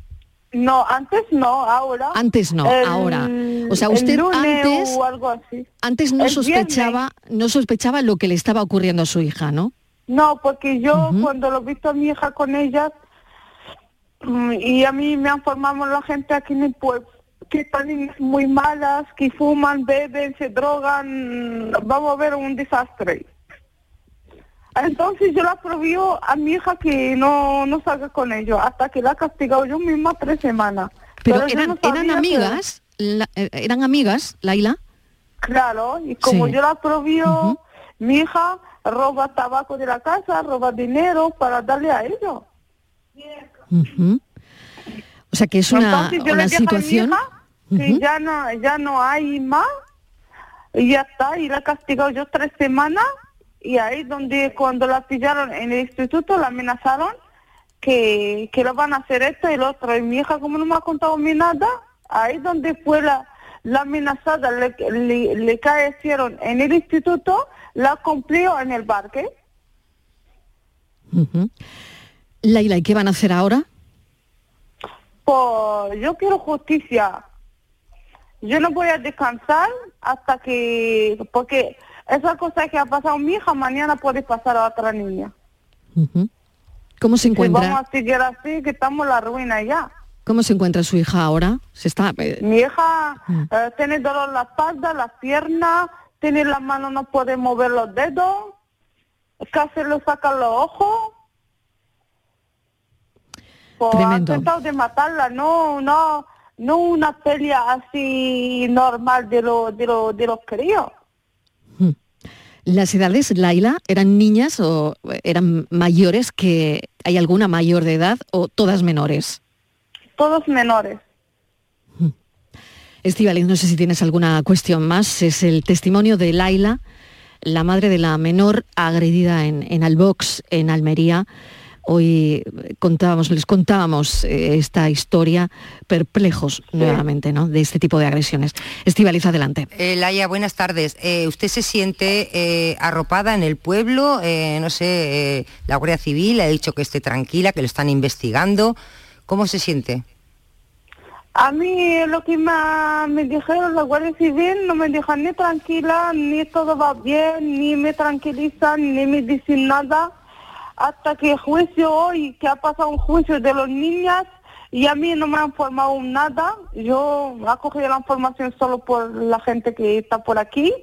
No, antes no, ahora. Antes no, El- ahora. O sea, usted antes o algo así. antes no El sospechaba, no sospechaba lo que le estaba ocurriendo a su hija, ¿no? No, porque yo cuando lo he visto a mi hija con ellas, y a mí me han formado la gente aquí en el pueblo, que están muy malas, que fuman, beben, se drogan, vamos a ver un desastre. Entonces yo la prohíbo a mi hija que no, no salga con ellos, hasta que la he castigado yo misma tres semanas. Pero, eran, no eran que- amigas, la- eh, eran amigas, Laila. Claro, y como Sí. yo la prohíbo, mi hija roba tabaco de la casa, roba dinero para darle a ellos. Ujú. O sea que es una, Entonces una situación. hija que ya no, ya no hay más y ya está, y la he castigado yo tres semanas y ahí donde cuando la pillaron en el instituto la amenazaron que, que lo van a hacer esto y lo otro. Y mi hija como no me ha contado mí nada, ahí donde fue la, la amenazada, le, le, le caecieron en el instituto, la cumplió en el parque. Laila, ¿y qué van a hacer ahora? Pues yo quiero justicia. Yo no voy a descansar hasta que, porque esa cosa que ha pasado mi hija, mañana puede pasar a otra niña. ¿Cómo se Si encuentra? vamos a seguir así, que estamos en la ruina ya. ¿Cómo se encuentra su hija ahora? Se está eh, Mi hija Mm. eh, tiene dolor en la espalda, la pierna, tiene la mano, no puede mover los dedos, casi le sacan los ojos. Pues han Tremendo. tratado de matarla, no, no, no una pelea así normal de, lo, de, lo, de los críos. las edades, Laila, eran niñas o eran mayores que hay alguna mayor de edad o todas menores. Todos menores. Estivaliz, no sé si tienes alguna cuestión más. Es el testimonio de Laila, la madre de la menor agredida en, en Albox, en Almería. Hoy contábamos, les contábamos eh, esta historia perplejos nuevamente, ¿no? De este tipo de agresiones. Estivaliz, adelante. Eh, Laia, buenas tardes. Eh, ¿Usted se siente eh, arropada en el pueblo? Eh, no sé, eh, la Guardia Civil le ha dicho que esté tranquila, que lo están investigando. ¿Cómo se siente? A mí lo que me, me dijeron la Guardia Civil no me dejan ni tranquila, ni todo va bien, ni me tranquilizan, ni me dicen nada. Hasta que juicio hoy, que ha pasado un juicio de los niños, y a mí no me han informado nada. Yo he cogido la información solo por la gente que está por aquí.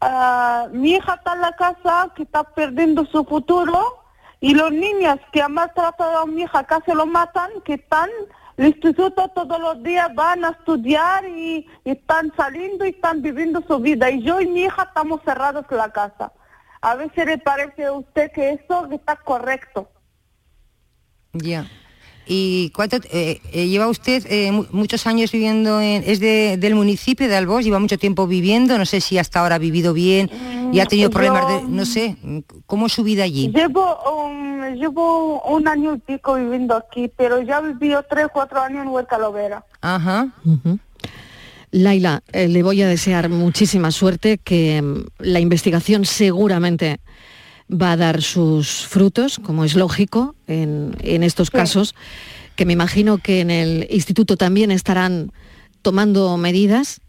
Ah, mi hija está en la casa, que está perdiendo su futuro, y los niños que han maltratado a mi hija casi lo matan, que están el instituto todos los días, van a estudiar y están saliendo y están viviendo su vida. Y yo y mi hija estamos cerrados en la casa. A si le parece a usted que eso está correcto. Ya. ¿Y cuánto eh, eh, lleva usted eh, mu- muchos años viviendo en, es de- del municipio de Albos, lleva mucho tiempo viviendo, no sé si hasta ahora ha vivido bien y ha tenido yo- problemas de, no sé, ¿cómo es su vida allí? Llevo, um, llevo un año y pico viviendo aquí, pero ya he vivido tres, cuatro años en Huerta Lovera. Ajá. Laila, eh, le voy a desear muchísima suerte, que mm, la investigación seguramente va a dar sus frutos, como es lógico en, en estos casos, que me imagino que en el instituto también estarán tomando medidas,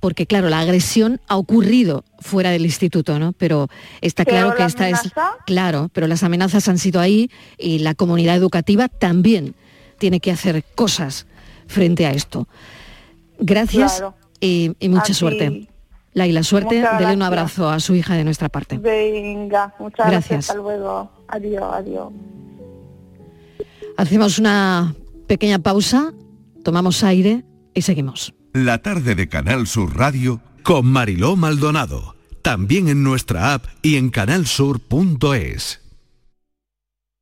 porque claro, la agresión ha ocurrido fuera del instituto, ¿no? Pero está Pero claro que esta es amenaza- claro, pero las amenazas han sido ahí y la comunidad educativa también tiene que hacer cosas frente a esto. Gracias Claro. y, y mucha A ti. suerte. Laila, suerte, dele un abrazo a su hija de nuestra parte. Venga, muchas gracias. Gracias. Hasta luego. Adiós, adiós. Hacemos una pequeña pausa, tomamos aire y seguimos. La tarde de Canal Sur Radio con Mariló Maldonado. También en nuestra app y en canalsur.es.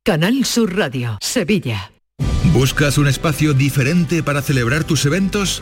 Canal Sur Radio, Sevilla. ¿Buscas un espacio diferente para celebrar tus eventos?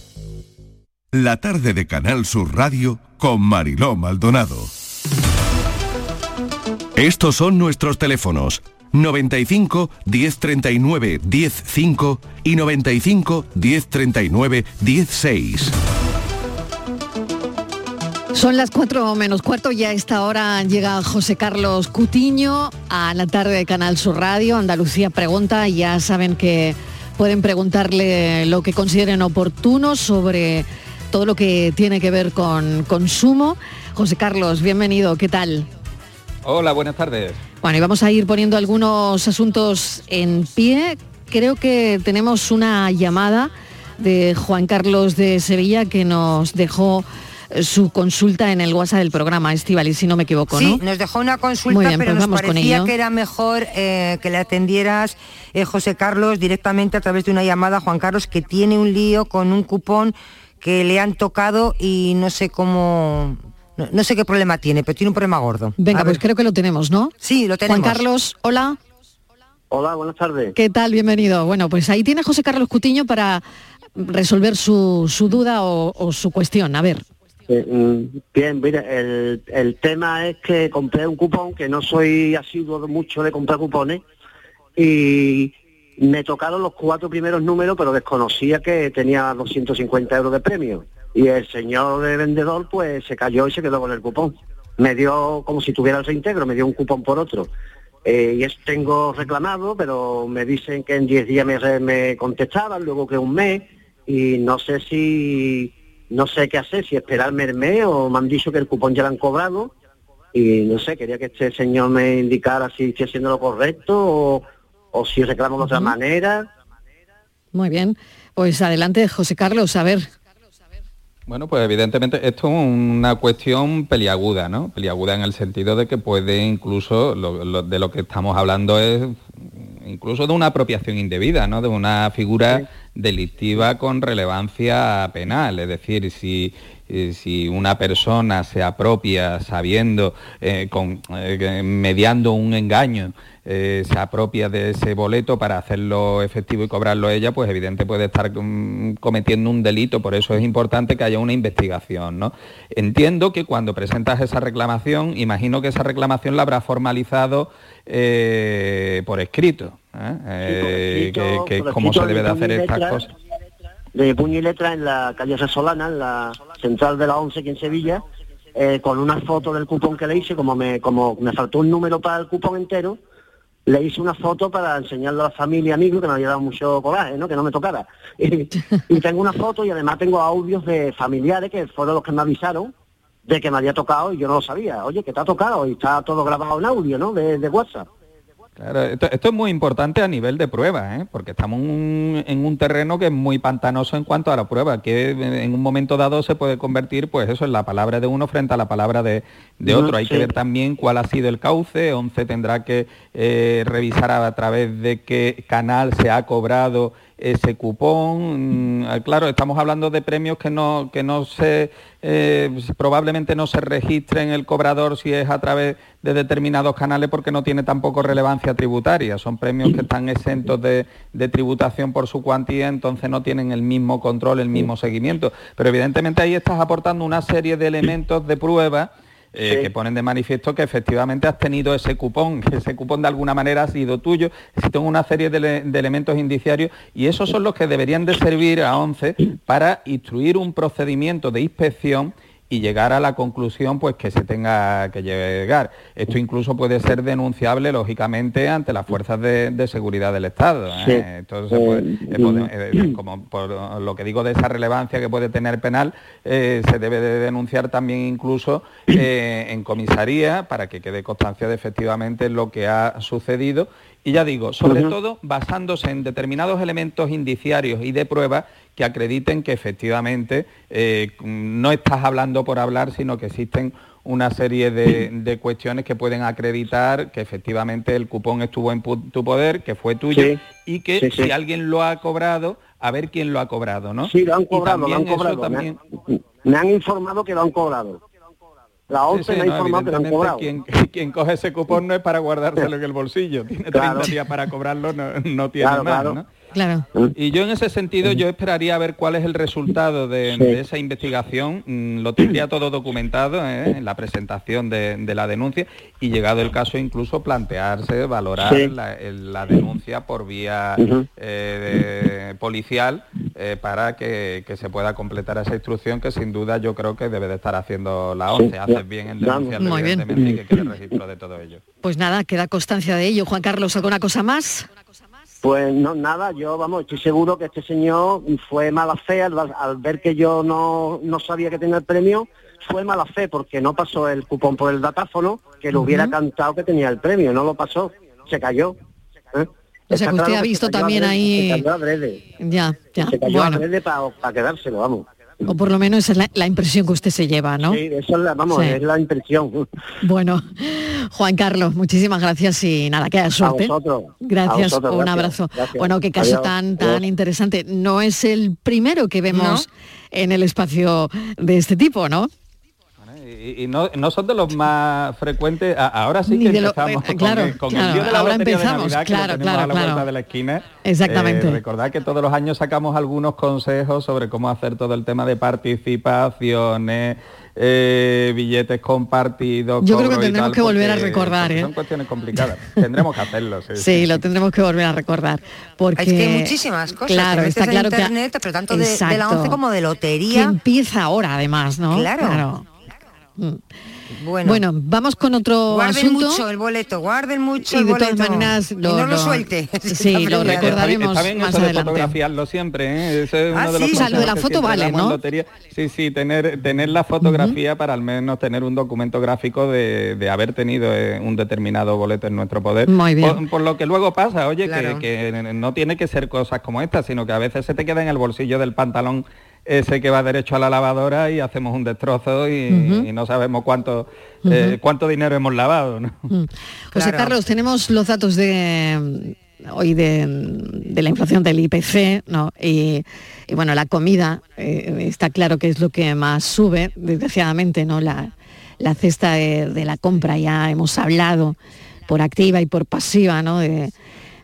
La tarde de Canal Sur Radio con Mariló Maldonado. Estos son nuestros teléfonos 95 1039 105 y 95 1039 16. Son las cuatro menos cuarto y a esta hora llega José Carlos Cutiño a la tarde de Canal Sur Radio. Andalucía pregunta, ya saben que pueden preguntarle lo que consideren oportuno sobre todo lo que tiene que ver con consumo. José Carlos, bienvenido, ¿qué tal? Hola, buenas tardes. Bueno, y vamos a ir poniendo algunos asuntos en pie. Creo que tenemos una llamada de Juan Carlos de Sevilla que nos dejó eh, su consulta en el WhatsApp del programa, Estivali, si no me equivoco, Sí, ¿no? nos dejó una consulta, Muy bien, pero pues nos parecía que era mejor eh, que le atendieras, eh, José Carlos, directamente a través de una llamada, Juan Carlos, que tiene un lío con un cupón que le han tocado y no sé cómo... No, no sé qué problema tiene, pero tiene un problema gordo. Venga, A pues ver. creo que lo tenemos, ¿no? Sí, lo tenemos. Juan Carlos, hola. Hola, buenas tardes. ¿Qué tal? Bienvenido. Bueno, pues ahí tiene José Carlos Cutiño para resolver su, su duda o, o su cuestión. A ver. Eh, mm, Bien, mira, el, el tema es que compré un cupón, que no soy asiduo de mucho de comprar cupones, y me tocaron los cuatro primeros números, pero desconocía que tenía 250 euros de premio. Y el señor de vendedor, pues se cayó y se quedó con el cupón. Me dio, como si tuviera el reintegro, me dio un cupón por otro. Eh, y es, tengo reclamado, pero me dicen que en 10 días me, me contestaban, luego que un mes, y no sé si, no sé qué hacer, si esperarme el mes o me han dicho que el cupón ya lo han cobrado, y no sé, quería que este señor me indicara si estoy haciendo lo correcto o, o si reclamo de otra manera. Muy bien. Pues adelante, José Carlos, a ver. Bueno, pues evidentemente esto es una cuestión peliaguda, ¿no? Peliaguda en el sentido de que puede incluso, lo- lo- de lo que estamos hablando es incluso de una apropiación indebida, ¿no? De una figura delictiva con relevancia penal. Es decir, si, eh, si una persona se apropia sabiendo, eh, con, eh, mediando un engaño, eh, se apropia de ese boleto para hacerlo efectivo y cobrarlo ella, pues evidente puede estar mm, cometiendo un delito, por eso es importante que haya una investigación. ¿no? Entiendo que cuando presentas esa reclamación, imagino que esa reclamación la habrá formalizado eh, por escrito, ¿eh? Eh, que, que es por como se escrito, debe de hacer estas letra, cosas. De puño y letra en la calle Resolana, en la central de la 11 aquí en Sevilla, eh, con una foto del cupón que le hice, como me, como me faltó un número para el cupón entero, le hice una foto para enseñarle a la familia y amigos que me había dado mucho coraje, ¿no? que no me tocara. Y, y tengo una foto y además tengo audios de familiares que fueron los que me avisaron de que me había tocado y yo no lo sabía. Oye, que te ha tocado y está todo grabado en audio, ¿no? De, de WhatsApp. Claro, esto, esto es muy importante a nivel de prueba, ¿eh? porque estamos en un, en un terreno que es muy pantanoso en cuanto a la prueba, que en un momento dado se puede convertir, pues eso, en la palabra de uno frente a la palabra de, otro. Hay sí. que ver también cuál ha sido el cauce, 11 tendrá que eh, revisar a, a través de qué canal se ha cobrado ese cupón. Mm, Claro, estamos hablando de premios que no, que no se, eh, probablemente no se registren el cobrador si es a través de determinados canales porque no tiene tampoco relevancia tributaria. Son premios que están exentos de, de tributación por su cuantía, entonces no tienen el mismo control, el mismo seguimiento. Pero evidentemente ahí estás aportando una serie de elementos de prueba eh, que ponen de manifiesto que efectivamente has tenido ese cupón, que ese cupón de alguna manera ha sido tuyo. Existen una serie de, de elementos indiciarios y esos son los que deberían de servir a 11 para instruir un procedimiento de inspección y llegar a la conclusión pues que se tenga que llegar. Esto incluso puede ser denunciable lógicamente ante las fuerzas de, de seguridad del Estado. ¿eh? Sí. Entonces, pues, Eh, eh, eh, como por lo que digo de esa relevancia que puede tener penal, se debe de denunciar también incluso en comisaría para que quede constancia de efectivamente lo que ha sucedido Y ya digo, sobre todo basándose en determinados elementos indiciarios y de prueba que acrediten que efectivamente eh, no estás hablando por hablar, sino que existen una serie de, de cuestiones que pueden acreditar que efectivamente el cupón estuvo en tu poder, que fue tuyo Sí, y que sí, sí. si alguien lo ha cobrado, a ver quién lo ha cobrado, ¿no? Sí, lo han cobrado, lo han también cobrado. Me también- han, me han informado que lo han cobrado. La ONCE Sí, sí, ha no, informado que lo han cobrado. Quien, quien coge ese cupón no es para guardárselo en el bolsillo, tiene 30 Claro. días para cobrarlo, no, no tiene Claro, más, claro. ¿no? Claro. Y yo en ese sentido yo esperaría a ver cuál es el resultado de, Sí. de esa investigación. Mm, Lo tendría todo documentado ¿eh? en la presentación de, de la denuncia y llegado el caso incluso plantearse, valorar Sí. la, denuncia por vía eh, de- policial eh, para que, que se pueda completar esa instrucción que sin duda yo creo que debe de estar haciendo la ONCE. Haces bien en Vamos. denunciarlo Muy bien. evidentemente y que quede registro de todo ello. Pues nada, queda constancia de ello. Juan Carlos, ¿alguna cosa más? Pues no, nada, yo vamos, estoy seguro que este señor fue mala fe al, al ver que yo no, no sabía que tenía el premio, fue mala fe porque no pasó el cupón por el datáfono, que lo hubiera cantado que tenía el premio, no lo pasó, se cayó. ¿eh? O sea, que usted claro ha visto también adrede, ahí- Se cayó adrede, Ya, ya. se cayó Bueno, adrede para quedárselo, vamos. O por lo menos esa es la, la impresión que usted se lleva, ¿no? Sí, eso es la, vamos, Sí. es la impresión. Bueno, Juan Carlos, muchísimas gracias y nada, que haya suerte. vosotros. Gracias, A vosotros, un gracias, abrazo. gracias. Bueno, qué caso Adiós, tan tan adiós. interesante. No es el primero que vemos en el espacio de este tipo, ¿no? Y, y no, no son de los más frecuentes. Ahora sí que de lo- empezamos eh, con, claro, el, con el claro, lío de la ahora lotería de empezamos, Navidad, que lo claro, tenemos claro, a la claro. vuelta de la esquina. Exactamente. Eh, recordad que todos los años sacamos algunos consejos sobre cómo hacer todo el tema de participaciones, eh, billetes compartidos. Yo creo que tendremos tal, que volver a recordar, ¿eh? Son cuestiones complicadas. Tendremos que hacerlo. Sí, Sí, lo tendremos que volver a recordar. Porque, Es que hay muchísimas cosas. Claro, está en claro que... internet, pero tanto de, de la Exacto. 11 como de Que lotería. empieza ahora, además, ¿no? Claro. Bueno, Bueno, vamos con otro guarden asunto. mucho el boleto, guarden mucho y el de boleto. todas maneras Y no lo, lo- suelte. Sí, lo Está recordaremos Está bien más eso de fotografiarlo siempre, ¿eh? Es Ah, uno de sí, los o sea, lo de la foto siempre vale, ¿no? lotería. Sí, sí, tener, tener la fotografía para al menos tener un documento gráfico de, de haber tenido eh, un determinado boleto en nuestro poder. Muy bien. Por, por lo que luego pasa, oye, Claro. que, que no tiene que ser cosas como estas, sino que a veces se te queda en el bolsillo del pantalón ese que va derecho a la lavadora y hacemos un destrozo y, no sabemos cuánto, eh, cuánto dinero hemos lavado. ¿no? Mm. José Claro. Carlos, tenemos los datos de hoy de, de la inflación del IPC, ¿no? Y, y, bueno, la comida eh, está claro que es lo que más sube, desgraciadamente, ¿no? La, la cesta de, de la compra, ya hemos hablado por activa y por pasiva, ¿no? De,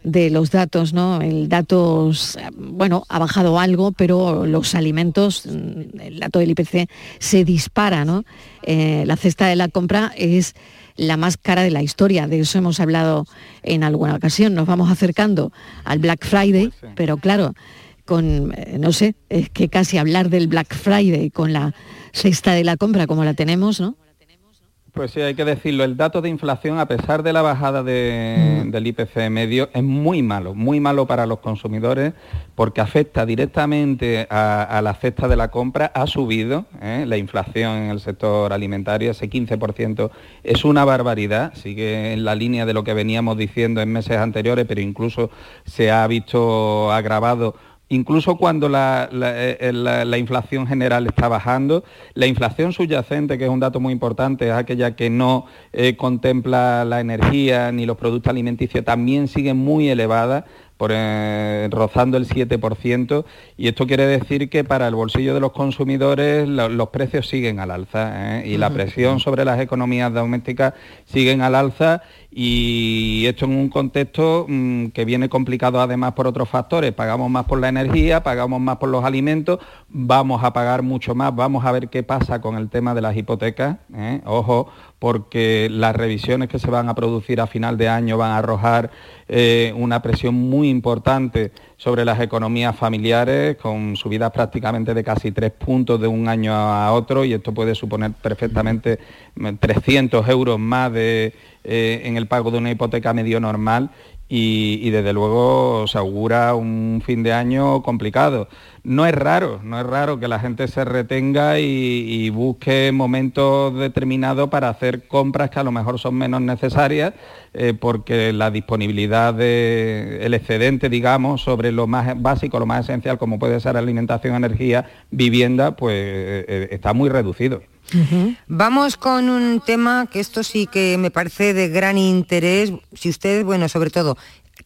de los datos, ¿no? El dato, bueno, ha bajado algo, pero los alimentos, mm, el dato del IPC se dispara, ¿no? Eh, la cesta de la compra es la más cara de la historia, de eso hemos hablado en alguna ocasión. Nos vamos acercando al Black Friday, pero claro, con, eh, no sé, es que casi hablar del Black Friday con la cesta de la compra como la tenemos, ¿no? Pues sí, hay que decirlo, el dato de inflación, a pesar de la bajada de- del IPC medio, es muy malo, muy malo para los consumidores, porque afecta directamente a, a la cesta de la compra, ha subido ¿eh? la inflación en el sector alimentario, ese 15% es una barbaridad, sigue en la línea de lo que veníamos diciendo en meses anteriores, pero incluso se ha visto agravado incluso cuando la, la- eh, la- la inflación general está bajando, la inflación subyacente, que es un dato muy importante, es aquella que no eh, contempla la energía ni los productos alimenticios, también sigue muy elevada. Por, eh, rozando el 7%, y esto quiere decir que para el bolsillo de los consumidores lo- los precios siguen al alza ¿eh? y la presión sobre las economías domésticas siguen al alza y esto en un contexto mm, que viene complicado además por otros factores. Pagamos más por la energía, pagamos más por los alimentos, vamos a pagar mucho más, vamos a ver qué pasa con el tema de las hipotecas. ¿eh? Ojo, porque las revisiones que se van a producir a final de año van a arrojar eh, una presión muy importante sobre las economías familiares, con subidas prácticamente de casi tres puntos de un año a otro, y esto puede suponer perfectamente mm, 300 euros más de, eh, en el pago de una hipoteca medio normal. Y, desde luego se augura un fin de año complicado. No es raro, no es raro que la gente se retenga y, busque momentos determinados para hacer compras que a lo mejor son menos necesarias, eh, porque la disponibilidad del excedente, digamos, sobre lo más básico, lo más esencial, como puede ser alimentación, energía, vivienda, pues eh, está muy reducido. Vamos con un tema que esto sí que me parece de gran interés. Si ustedes, bueno, sobre todo,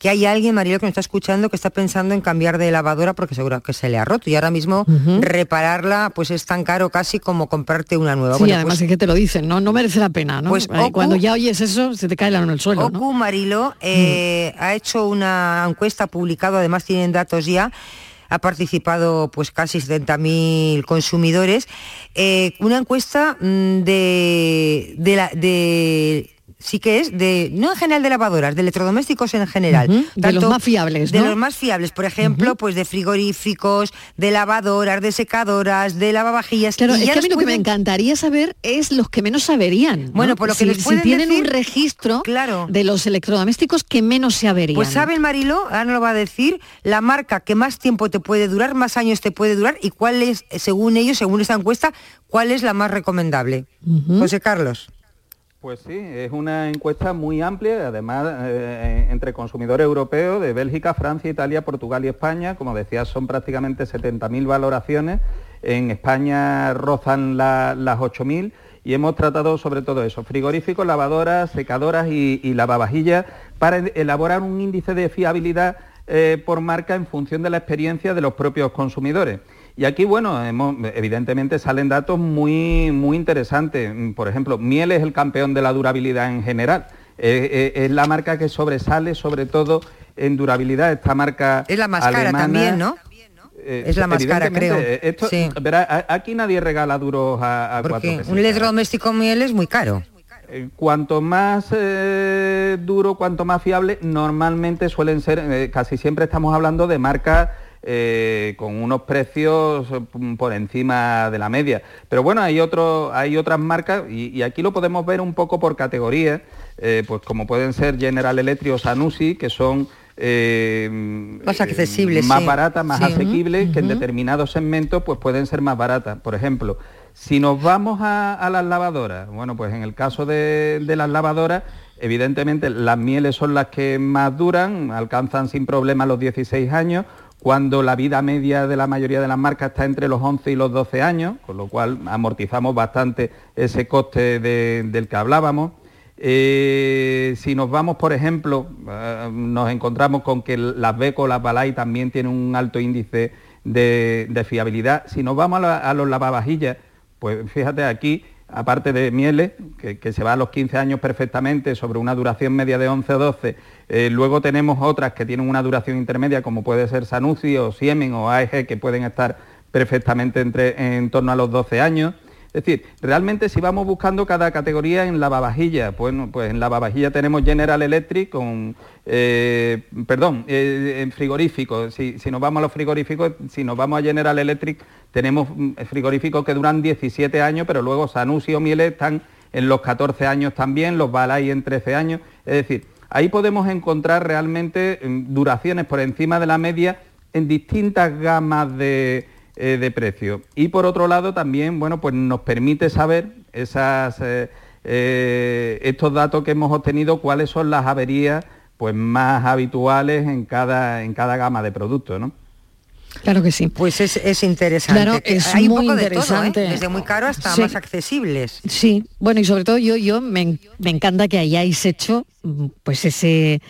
que hay alguien, María, que nos está escuchando que está pensando en cambiar de lavadora porque seguro que se le ha roto y ahora mismo repararla pues es tan caro casi como comprarte una nueva. Sí, bueno, además pues, es que te lo dicen, ¿no? No merece la pena, ¿no? Pues eh, cuando ya oyes eso se te cae la mano en el suelo. ¿no? Marilo eh, mm. ha hecho una encuesta publicada, además tienen datos ya ha participado pues casi 70.000 consumidores. Eh, una encuesta mm, de, de, la, de sí que es de, no en general de lavadoras, de electrodomésticos en general. Uh -huh, de los más fiables, ¿no? De los más fiables, por ejemplo, uh -huh. pues de frigoríficos, de lavadoras, de secadoras, de lavavajillas. Claro, y es que a mí lo que me encantaría saber es los que menos saberían. ¿no? Bueno, por lo que les pueden si tienen decir, un registro claro. de los electrodomésticos que menos se averían. Pues saben, Marilo, ahora no lo va a decir, la marca que más tiempo te puede durar, más años te puede durar y cuál es, según ellos, según esta encuesta, cuál es la más recomendable. Uh -huh. José Carlos. Pues sí, es una encuesta muy amplia, además eh, entre consumidores europeos de Bélgica, Francia, Italia, Portugal y España. Como decía, son prácticamente 70.000 valoraciones. En España rozan la, las 8.000 y hemos tratado sobre todo eso, frigoríficos, lavadoras, secadoras y, y lavavajillas, para elaborar un índice de fiabilidad eh, por marca en función de la experiencia de los propios consumidores. Y aquí, bueno, hemos, evidentemente salen datos muy, muy interesantes. Por ejemplo, Miel es el campeón de la durabilidad en general. Eh, eh, es la marca que sobresale sobre todo en durabilidad. Esta marca Es la más cara también, ¿no? Eh, es la más cara, creo. Esto, sí. verá, aquí nadie regala duros a, a cuatro pesos. un electrodoméstico Miel es muy caro. Eh, cuanto más eh, duro, cuanto más fiable, normalmente suelen ser, eh, casi siempre estamos hablando de marcas eh, con unos precios por encima de la media. Pero bueno, hay, otro, hay otras marcas y, y, aquí lo podemos ver un poco por categorías, eh, pues como pueden ser General Electric o Sanusi, que son eh, más accesibles, más sí. baratas, más sí. asequibles, uh -huh. que en determinados segmentos pues pueden ser más baratas. Por ejemplo, si nos vamos a, las lavadoras, bueno, pues en el caso de, las lavadoras, evidentemente las mieles son las que más duran, alcanzan sin problema los 16 años, cuando la vida media de la mayoría de las marcas está entre los 11 y los 12 años, con lo cual amortizamos bastante ese coste de, del que hablábamos. Eh, si nos vamos, por ejemplo, eh, nos encontramos con que las Beco, las Balay también tienen un alto índice de, fiabilidad. Si nos vamos a, los lavavajillas, pues fíjate aquí, aparte de Mieles, que, que, se va a los 15 años perfectamente sobre una duración media de 11 o 12, eh, luego tenemos otras que tienen una duración intermedia, como puede ser Sanusi o Siemen o AEG, que pueden estar perfectamente entre, en torno a los 12 años. Es decir, realmente si vamos buscando cada categoría en lavavajilla, bueno, pues en lavavajilla tenemos General Electric con, eh, perdón, eh, en frigoríficos, si, si, nos vamos a los frigoríficos, si nos vamos a General Electric, tenemos mm, frigoríficos que duran 17 años, pero luego Sanusi o Miele están en los 14 años también, los Balay en 13 años, es decir, ahí podemos encontrar realmente mm, duraciones por encima de la media en distintas gamas de eh, de precio. Y por otro lado también, bueno, pues nos permite saber esas, eh, eh, estos datos que hemos obtenido, cuáles son las averías pues más habituales en cada, en cada gama de productos, ¿no? Claro que sí. Pues es, es interesante. Claro, es Hay muy un poco interesante. De todo, ¿eh? Desde muy caro hasta sí. más accesibles. Sí, bueno, y sobre todo yo, yo me, me encanta que hayáis hecho pues ese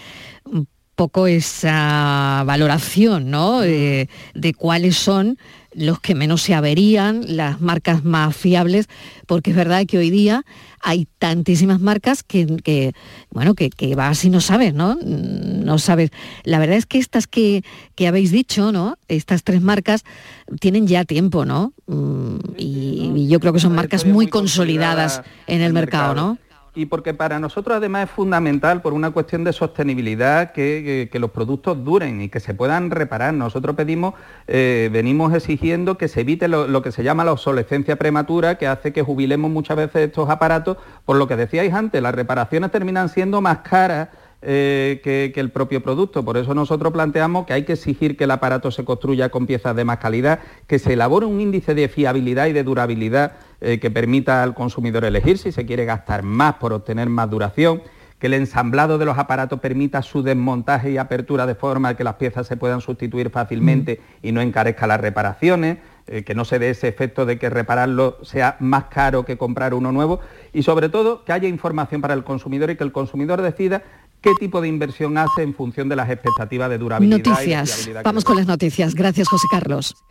poco esa valoración ¿no? de, de cuáles son los que menos se averían, las marcas más fiables, porque es verdad que hoy día hay tantísimas marcas que, que bueno, que, que, vas y no sabes, ¿no? No sabes. La verdad es que estas que, que habéis dicho, ¿no? Estas tres marcas tienen ya tiempo, ¿no? Y, y yo creo que son marcas muy consolidadas en el mercado, ¿no? Y porque para nosotros además es fundamental por una cuestión de sostenibilidad que, que, los productos duren y que se puedan reparar. Nosotros pedimos, eh, venimos exigiendo que se evite lo, lo, que se llama la obsolescencia prematura, que hace que jubilemos muchas veces estos aparatos, por lo que decíais antes, las reparaciones terminan siendo más caras eh, que, el propio producto. Por eso nosotros planteamos que hay que exigir que el aparato se construya con piezas de más calidad, que se elabore un índice de fiabilidad y de durabilidad eh, que permita al consumidor elegir si se quiere gastar más por obtener más duración que el ensamblado de los aparatos permita su desmontaje y apertura de forma que las piezas se puedan sustituir fácilmente y no encarezca las reparaciones, eh, que no se dé ese efecto de que repararlo sea más caro que comprar uno nuevo y sobre todo que haya información para el consumidor y que el consumidor decida qué tipo de inversión hace en función de las expectativas de durabilidad. Noticias. Vamos con las noticias. Gracias, José Carlos.